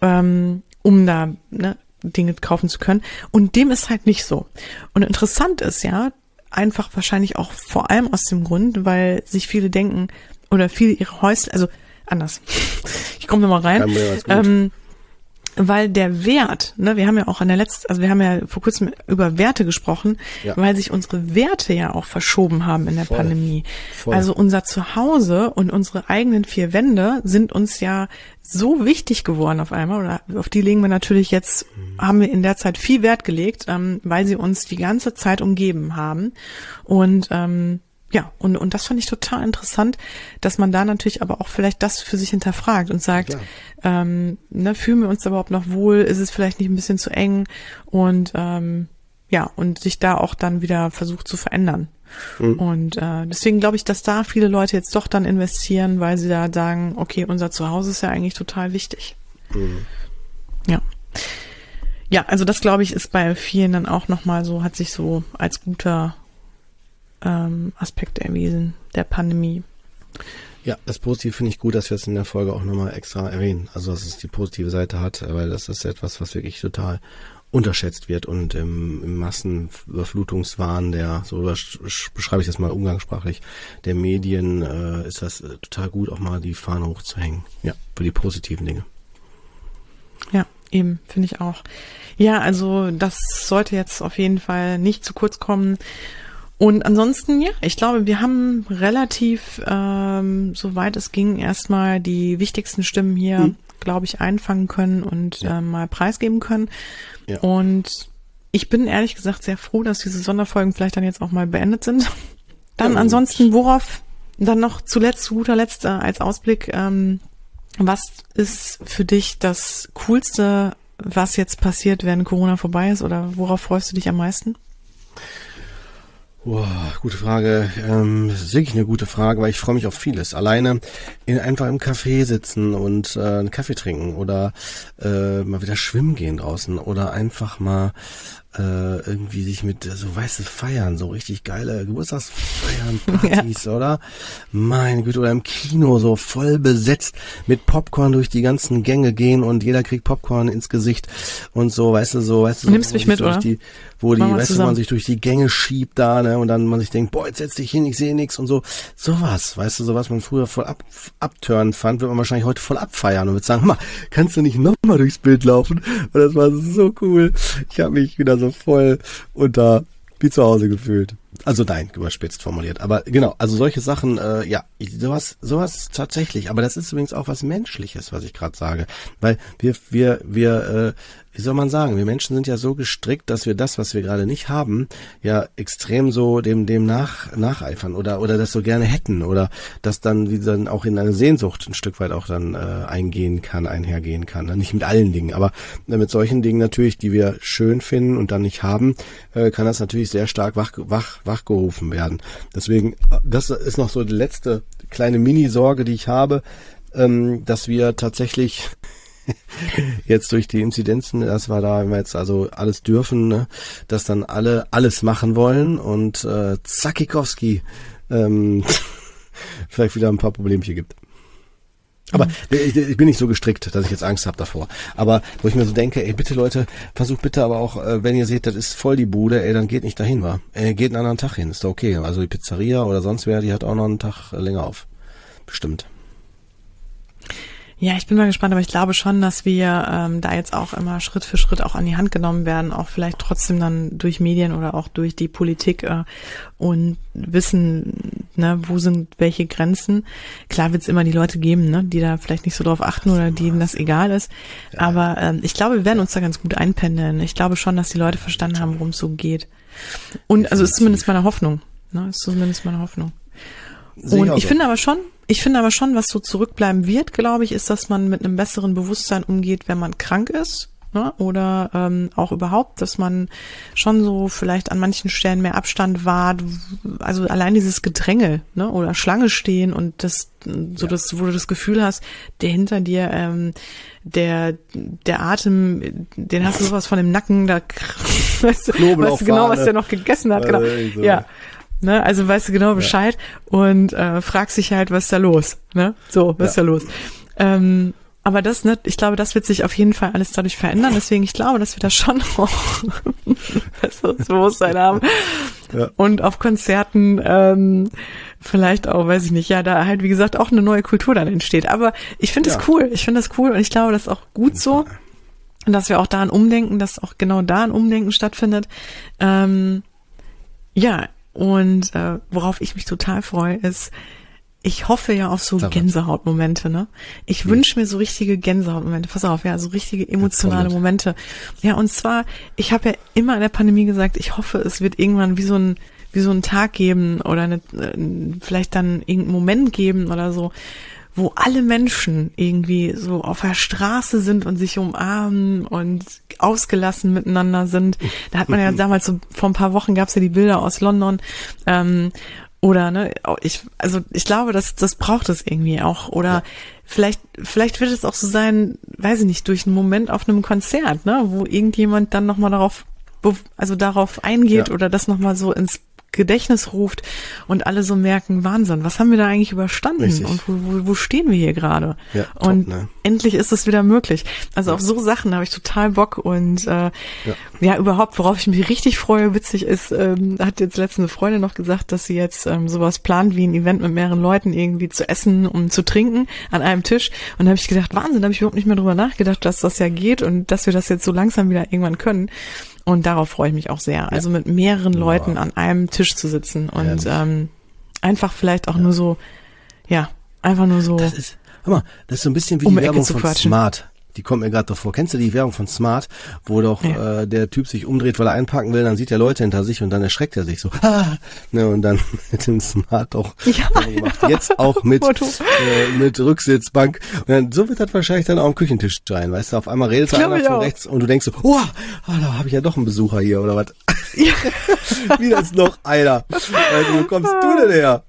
ähm, um da ne, Dinge kaufen zu können. Und dem ist halt nicht so. Und interessant ist ja, einfach wahrscheinlich auch vor allem aus dem Grund, weil sich viele denken oder viele ihre Häuser, also anders. (laughs) Ich komme nochmal rein. Ähm, weil der Wert, ne, wir haben ja auch an der letzten, also wir haben ja vor kurzem über Werte gesprochen, ja. weil sich unsere Werte ja auch verschoben haben in der Voll. Pandemie. Voll. Also unser Zuhause und unsere eigenen vier Wände sind uns ja so wichtig geworden auf einmal, oder auf die legen wir natürlich jetzt, mhm. haben wir in der Zeit viel Wert gelegt, ähm, weil sie uns die ganze Zeit umgeben haben. Und ähm, ja, und, und das fand ich total interessant, dass man da natürlich aber auch vielleicht das für sich hinterfragt und sagt, ähm, ne, fühlen wir uns überhaupt noch wohl? Ist es vielleicht nicht ein bisschen zu eng? Und ähm, ja, und sich da auch dann wieder versucht zu verändern. Mhm. Und äh, deswegen glaube ich, dass da viele Leute jetzt doch dann investieren, weil sie da sagen, okay, unser Zuhause ist ja eigentlich total wichtig. Mhm. Ja. Ja, also das glaube ich ist bei vielen dann auch nochmal so, hat sich so als guter ähm, Aspekte erwiesen der Pandemie. Ja, das Positive finde ich gut, dass wir es in der Folge auch nochmal extra erwähnen. Also, dass es die positive Seite hat, weil das ist etwas, was wirklich total unterschätzt wird und im, im Massenüberflutungswahn der, so beschreibe ich das mal umgangssprachlich, der Medien äh, ist das äh, total gut, auch mal die Fahne hochzuhängen. Ja, für die positiven Dinge. Ja, eben, finde ich auch. Ja, also das sollte jetzt auf jeden Fall nicht zu kurz kommen. Und ansonsten, ja, ich glaube, wir haben relativ, ähm, soweit es ging, erstmal die wichtigsten Stimmen hier, hm. glaube ich, einfangen können und ja. äh, mal preisgeben können. Ja. Und ich bin ehrlich gesagt sehr froh, dass diese Sonderfolgen vielleicht dann jetzt auch mal beendet sind. Dann ja, ansonsten, worauf dann noch zuletzt, zu guter Letzt äh, als Ausblick, ähm, was ist für dich das Coolste, was jetzt passiert, wenn Corona vorbei ist oder worauf freust du dich am meisten? Boah, gute Frage. Ähm, das ist wirklich eine gute Frage, weil ich freue mich auf vieles. Alleine in, einfach im Café sitzen und äh, einen Kaffee trinken oder äh, mal wieder schwimmen gehen draußen oder einfach mal äh, irgendwie sich mit so weiße feiern, so richtig geile Geburtstagsfeiern, (laughs) Partys, ja. oder? Meine Güte, oder im Kino so voll besetzt mit Popcorn durch die ganzen Gänge gehen und jeder kriegt Popcorn ins Gesicht und so, weißt du, so, weißt du, du nimmst mich mit, oder? Die, wo die, weißt du, man sich durch die Gänge schiebt da, ne, und dann man sich denkt, boah, jetzt setz dich hin, ich sehe nix und so. Sowas, weißt du, so was man früher voll ab, abturnen fand, wird man wahrscheinlich heute voll abfeiern und wird sagen, mal, kannst du nicht nochmal durchs Bild laufen? Und das war so cool. Ich habe mich wieder so voll unter wie zu Hause gefühlt. Also nein, überspitzt formuliert. Aber genau, also solche Sachen, äh, ja, sowas, sowas tatsächlich. Aber das ist übrigens auch was Menschliches, was ich gerade sage. Weil wir, wir, wir, äh, wie soll man sagen, wir Menschen sind ja so gestrickt, dass wir das, was wir gerade nicht haben, ja extrem so dem, dem nach, nacheifern oder, oder das so gerne hätten oder das dann, wie dann auch in eine Sehnsucht ein Stück weit auch dann äh, eingehen kann, einhergehen kann. Ne? Nicht mit allen Dingen, aber äh, mit solchen Dingen natürlich, die wir schön finden und dann nicht haben, äh, kann das natürlich sehr stark wach, wach, wachgerufen werden. Deswegen, das ist noch so die letzte kleine Mini-Sorge, die ich habe, ähm, dass wir tatsächlich (laughs) jetzt durch die Inzidenzen, das war da, wenn wir jetzt also alles dürfen, ne, dass dann alle alles machen wollen und äh, Zakikowski ähm, (laughs) vielleicht wieder ein paar Problemchen gibt. Aber mhm. ich, ich, bin nicht so gestrickt, dass ich jetzt Angst habe davor. Aber wo ich mir so denke, ey, bitte Leute, versucht bitte aber auch, äh, wenn ihr seht, das ist voll die Bude, ey, dann geht nicht dahin, wa? Ey, geht einen anderen Tag hin, ist doch okay. Also die Pizzeria oder sonst wer, die hat auch noch einen Tag länger auf. Bestimmt. Ja, ich bin mal gespannt, aber ich glaube schon, dass wir ähm, da jetzt auch immer Schritt für Schritt auch an die Hand genommen werden, auch vielleicht trotzdem dann durch Medien oder auch durch die Politik äh, und wissen, ne, wo sind welche Grenzen? Klar wird es immer die Leute geben, ne, die da vielleicht nicht so drauf achten oder denen das egal ist. Aber ähm, ich glaube, wir werden uns da ganz gut einpendeln. Ich glaube schon, dass die Leute verstanden haben, worum es so geht. Und also ist zumindest meine Hoffnung. Ne, ist zumindest meine Hoffnung. Und ich finde aber schon, ich finde aber schon, was so zurückbleiben wird, glaube ich, ist, dass man mit einem besseren Bewusstsein umgeht, wenn man krank ist ne? oder ähm, auch überhaupt, dass man schon so vielleicht an manchen Stellen mehr Abstand wahrt, also allein dieses Gedränge ne? oder Schlange stehen und das so ja. das, wo du das Gefühl hast, der hinter dir, ähm, der der Atem, den hast du sowas von dem Nacken, da (laughs) weißt du, weißt du genau, was der noch gegessen hat, genau, so. ja. Ne, also weißt du genau Bescheid ja. und äh, fragst dich halt, was ist da los? Ne? So, was ja. ist da los? Ähm, aber das, ne, ich glaube, das wird sich auf jeden Fall alles dadurch verändern. Deswegen, ich glaube, dass wir da schon (laughs) auch besseres Bewusstsein haben. Ja. Und auf Konzerten ähm, vielleicht auch, weiß ich nicht, ja, da halt, wie gesagt, auch eine neue Kultur dann entsteht. Aber ich finde das ja. cool. Ich finde das cool und ich glaube, das ist auch gut so. Und dass wir auch da ein Umdenken, dass auch genau da ein Umdenken stattfindet. Ähm, ja, und äh, worauf ich mich total freue, ist, ich hoffe ja auf so Gänsehautmomente, ne? Ich hm. wünsche mir so richtige Gänsehautmomente. Pass auf, ja, so richtige emotionale Momente. Ja, und zwar, ich habe ja immer in der Pandemie gesagt, ich hoffe, es wird irgendwann wie so ein wie so ein Tag geben oder eine, äh, vielleicht dann irgendeinen Moment geben oder so, wo alle Menschen irgendwie so auf der Straße sind und sich umarmen und ausgelassen miteinander sind. Da hat man ja (laughs) damals so vor ein paar Wochen gab's ja die Bilder aus London. Ähm, oder ne, ich, also ich glaube, dass das braucht es irgendwie auch. Oder ja. vielleicht, vielleicht wird es auch so sein, weiß ich nicht, durch einen Moment auf einem Konzert, ne, wo irgendjemand dann nochmal darauf, also darauf eingeht ja. oder das nochmal so ins Gedächtnis ruft und alle so merken, Wahnsinn, was haben wir da eigentlich überstanden Richtig. und wo, wo, wo stehen wir hier gerade? Ja, und top, ne? endlich ist es wieder möglich. Also ja. auf so Sachen habe ich total Bock und äh, ja. ja. überhaupt, worauf ich mich richtig freue, witzig ist, ähm, hat jetzt letzte eine Freundin noch gesagt, dass sie jetzt ähm, sowas plant wie ein Event mit mehreren Leuten irgendwie zu essen und zu trinken an einem Tisch und da habe ich gedacht, Wahnsinn, da habe ich überhaupt nicht mehr drüber nachgedacht, dass das ja geht und dass wir das jetzt so langsam wieder irgendwann können. Und darauf freue ich mich auch sehr. Also mit mehreren ja. Leuten an einem Tisch zu sitzen und ähm, einfach vielleicht auch ja. nur so, ja, einfach nur so. Das ist, hör mal, das ist so ein bisschen wie um die Werbung von. Smart die kommt mir gerade davor. Kennst du die Werbung von Smart, wo doch ja. äh, der Typ sich umdreht, weil er einpacken will, dann sieht er Leute hinter sich und dann erschreckt er sich so. Ah! Ne, und dann (laughs) mit dem Smart auch ja, gemacht. Jetzt auch mit, äh, mit Rücksitzbank. Und dann, so wird das wahrscheinlich dann auch am Küchentisch sein, weißt du? Auf einmal redet er einer von rechts und du denkst so, oh, oh da habe ich ja doch einen Besucher hier oder was. Ja. (laughs) Wie das noch einer. Also, wo kommst du denn her?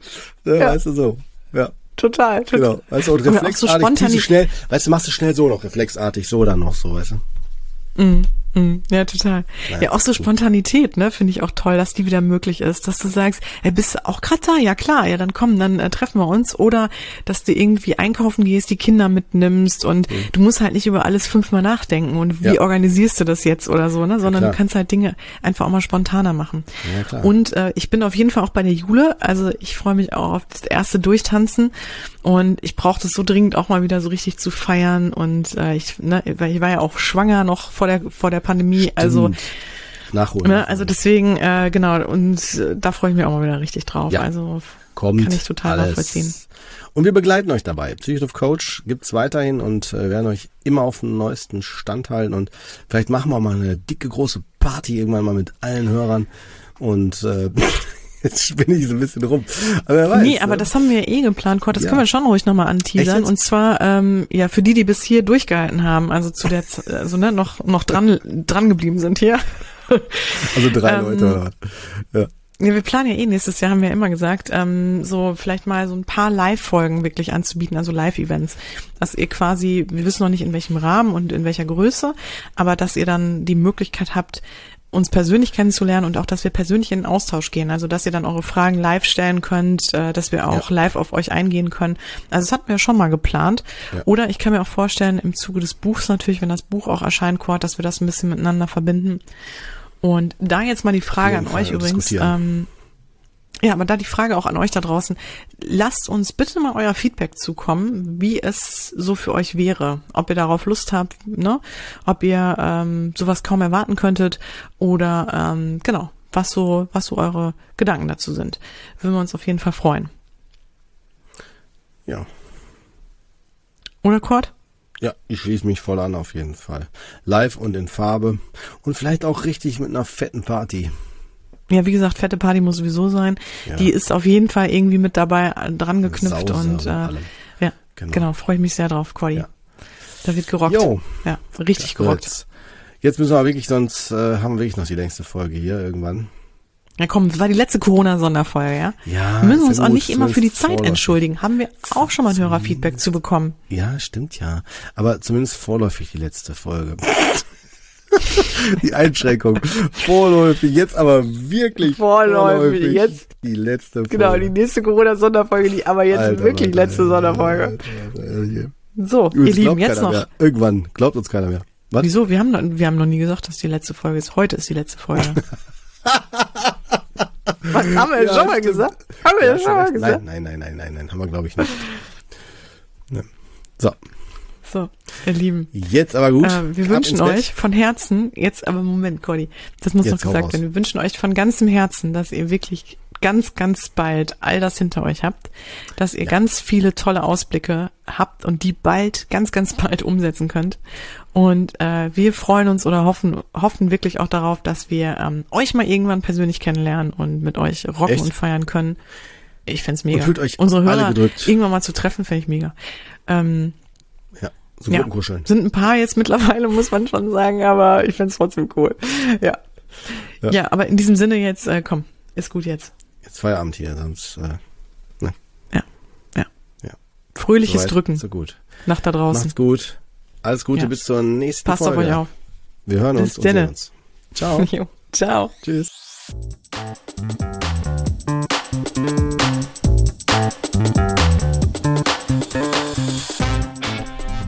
Ne, ja. Weißt du so. Ja. Total, total. Genau. Weißt du, und reflexartig, so schnell, weißt du, machst du schnell so noch, reflexartig, so dann noch so, weißt du? Mhm. Mhm, ja, total. Naja, ja, auch so Spontanität, ne, finde ich auch toll, dass die wieder möglich ist, dass du sagst, ey, bist du auch gerade da? Ja, klar, ja, dann komm, dann äh, treffen wir uns. Oder, dass du irgendwie einkaufen gehst, die Kinder mitnimmst und mhm. du musst halt nicht über alles fünfmal nachdenken und wie ja. organisierst du das jetzt oder so, ne, sondern ja, du kannst halt Dinge einfach auch mal spontaner machen. Ja, klar. Und äh, ich bin auf jeden Fall auch bei der Jule, also ich freue mich auch auf das erste Durchtanzen und ich brauche das so dringend auch mal wieder so richtig zu feiern und äh, ich, ne, weil ich war ja auch schwanger noch vor der vor der Pandemie, also Stimmt. also nachholen. Ne, also deswegen äh, genau und äh, da freue ich mich auch mal wieder richtig drauf. Ja. Also Kommt kann ich total alles. nachvollziehen. Und wir begleiten euch dabei. Psychotrof Coach gibt's weiterhin und äh, werden euch immer auf dem neuesten Stand halten und vielleicht machen wir mal eine dicke große Party irgendwann mal mit allen Hörern und äh, (laughs) Jetzt spinne ich so ein bisschen rum. Aber wer weiß, nee, aber ne? das haben wir ja eh geplant, Kurt. Das ja. können wir schon ruhig nochmal anteasern. Und zwar, ähm, ja, für die, die bis hier durchgehalten haben, also zu der, also ne, noch, noch dran, dran geblieben sind hier. (laughs) Also drei ähm, Leute oder was? Ja. Ja, wir planen ja eh nächstes Jahr, haben wir ja immer gesagt, ähm, so vielleicht mal so ein paar Live-Folgen wirklich anzubieten, also Live-Events. Dass ihr quasi, wir wissen noch nicht in welchem Rahmen und in welcher Größe, aber dass ihr dann die Möglichkeit habt, uns persönlich kennenzulernen und auch, dass wir persönlich in den Austausch gehen. Also, dass ihr dann eure Fragen live stellen könnt, äh, dass wir auch ja. live auf euch eingehen können. Also, das hatten wir schon mal geplant. Ja. Oder ich kann mir auch vorstellen, im Zuge des Buchs natürlich, wenn das Buch auch erscheint, Kurt, dass wir das ein bisschen miteinander verbinden. Und da jetzt mal die Frage an euch übrigens. Ähm, ja, aber da die Frage auch an euch da draußen. Lasst uns bitte mal euer Feedback zukommen, wie es so für euch wäre. Ob ihr darauf Lust habt, ne? Ob ihr ähm, sowas kaum erwarten könntet oder ähm, genau, was so, was so eure Gedanken dazu sind. Würden wir uns auf jeden Fall freuen. Ja. Oder Kurt? Ja, ich schließe mich voll an auf jeden Fall. Live und in Farbe und vielleicht auch richtig mit einer fetten Party. Ja, wie gesagt, fette Party muss sowieso sein. Ja. Die ist auf jeden Fall irgendwie mit dabei äh, dran geknüpft Sause und äh, allem. ja, Genau. genau, freue ich mich sehr drauf, Cordy. Ja. Da wird gerockt. Jo. Ja, richtig gerockt. Jetzt, jetzt müssen wir wirklich, sonst äh, haben wir wirklich noch die längste Folge hier irgendwann. Ja, komm, das war die letzte Corona-Sonderfolge, ja? Ja, Wir müssen uns ja auch gut, nicht immer für die Zeit entschuldigen. Haben wir auch schon mal ein Hörerfeedback zu bekommen. Ja, stimmt ja. Aber zumindest vorläufig die letzte Folge. (laughs) (laughs) die Einschränkung. Vorläufig, jetzt aber wirklich Vorläufig, jetzt- die letzte Folge. Genau, die nächste Corona-Sonderfolge, die aber jetzt Alter, wirklich Alter, letzte Alter, Sonderfolge. So, ihr Lieben, jetzt noch. Mehr. Irgendwann glaubt uns keiner mehr. Was? Wieso? Wir haben, noch, wir haben noch nie gesagt, dass die letzte Folge ist. Heute ist die letzte Folge. (laughs) Was haben wir Ja, schon mal stimmt. gesagt? Haben wir Ja, das schon mal gesagt? Nein, nein, nein, nein, nein, nein, haben wir glaube ich nicht. (laughs) Ne. So, So, ihr Lieben. jetzt aber gut. Äh, wir Ab wünschen ins Bett. euch von Herzen, jetzt aber Moment, Conny, das muss Jetzt noch gesagt werden. Wir wünschen euch von ganzem Herzen, dass ihr wirklich ganz, ganz bald all das hinter euch habt, dass ihr ganz viele tolle Ausblicke habt und die bald, ganz, ganz bald umsetzen könnt. Und äh, wir freuen uns oder hoffen, hoffen wirklich auch darauf, dass wir ähm, euch mal irgendwann persönlich kennenlernen und mit euch rocken Echt? und feiern können. Ich find's mega. fühlt euch Unsere Hörer gedrückt. irgendwann mal zu treffen, finde ich mega. Ähm, Ja, so ja, Gruppenkuscheln. sind ein paar jetzt mittlerweile, muss man schon sagen, aber ich find's trotzdem cool. Ja. Ja. ja. aber in diesem Sinne jetzt, äh, komm, ist gut jetzt. Jetzt Feierabend hier, sonst äh, Fröhliches soweit, Drücken So gut. nach da draußen. Macht's gut. Alles Gute Ja. bis zur nächsten Passt auf Folge. euch auf. Wir hören Bis uns und sehen denne. uns. Ciao. (laughs) Ciao. Tschüss.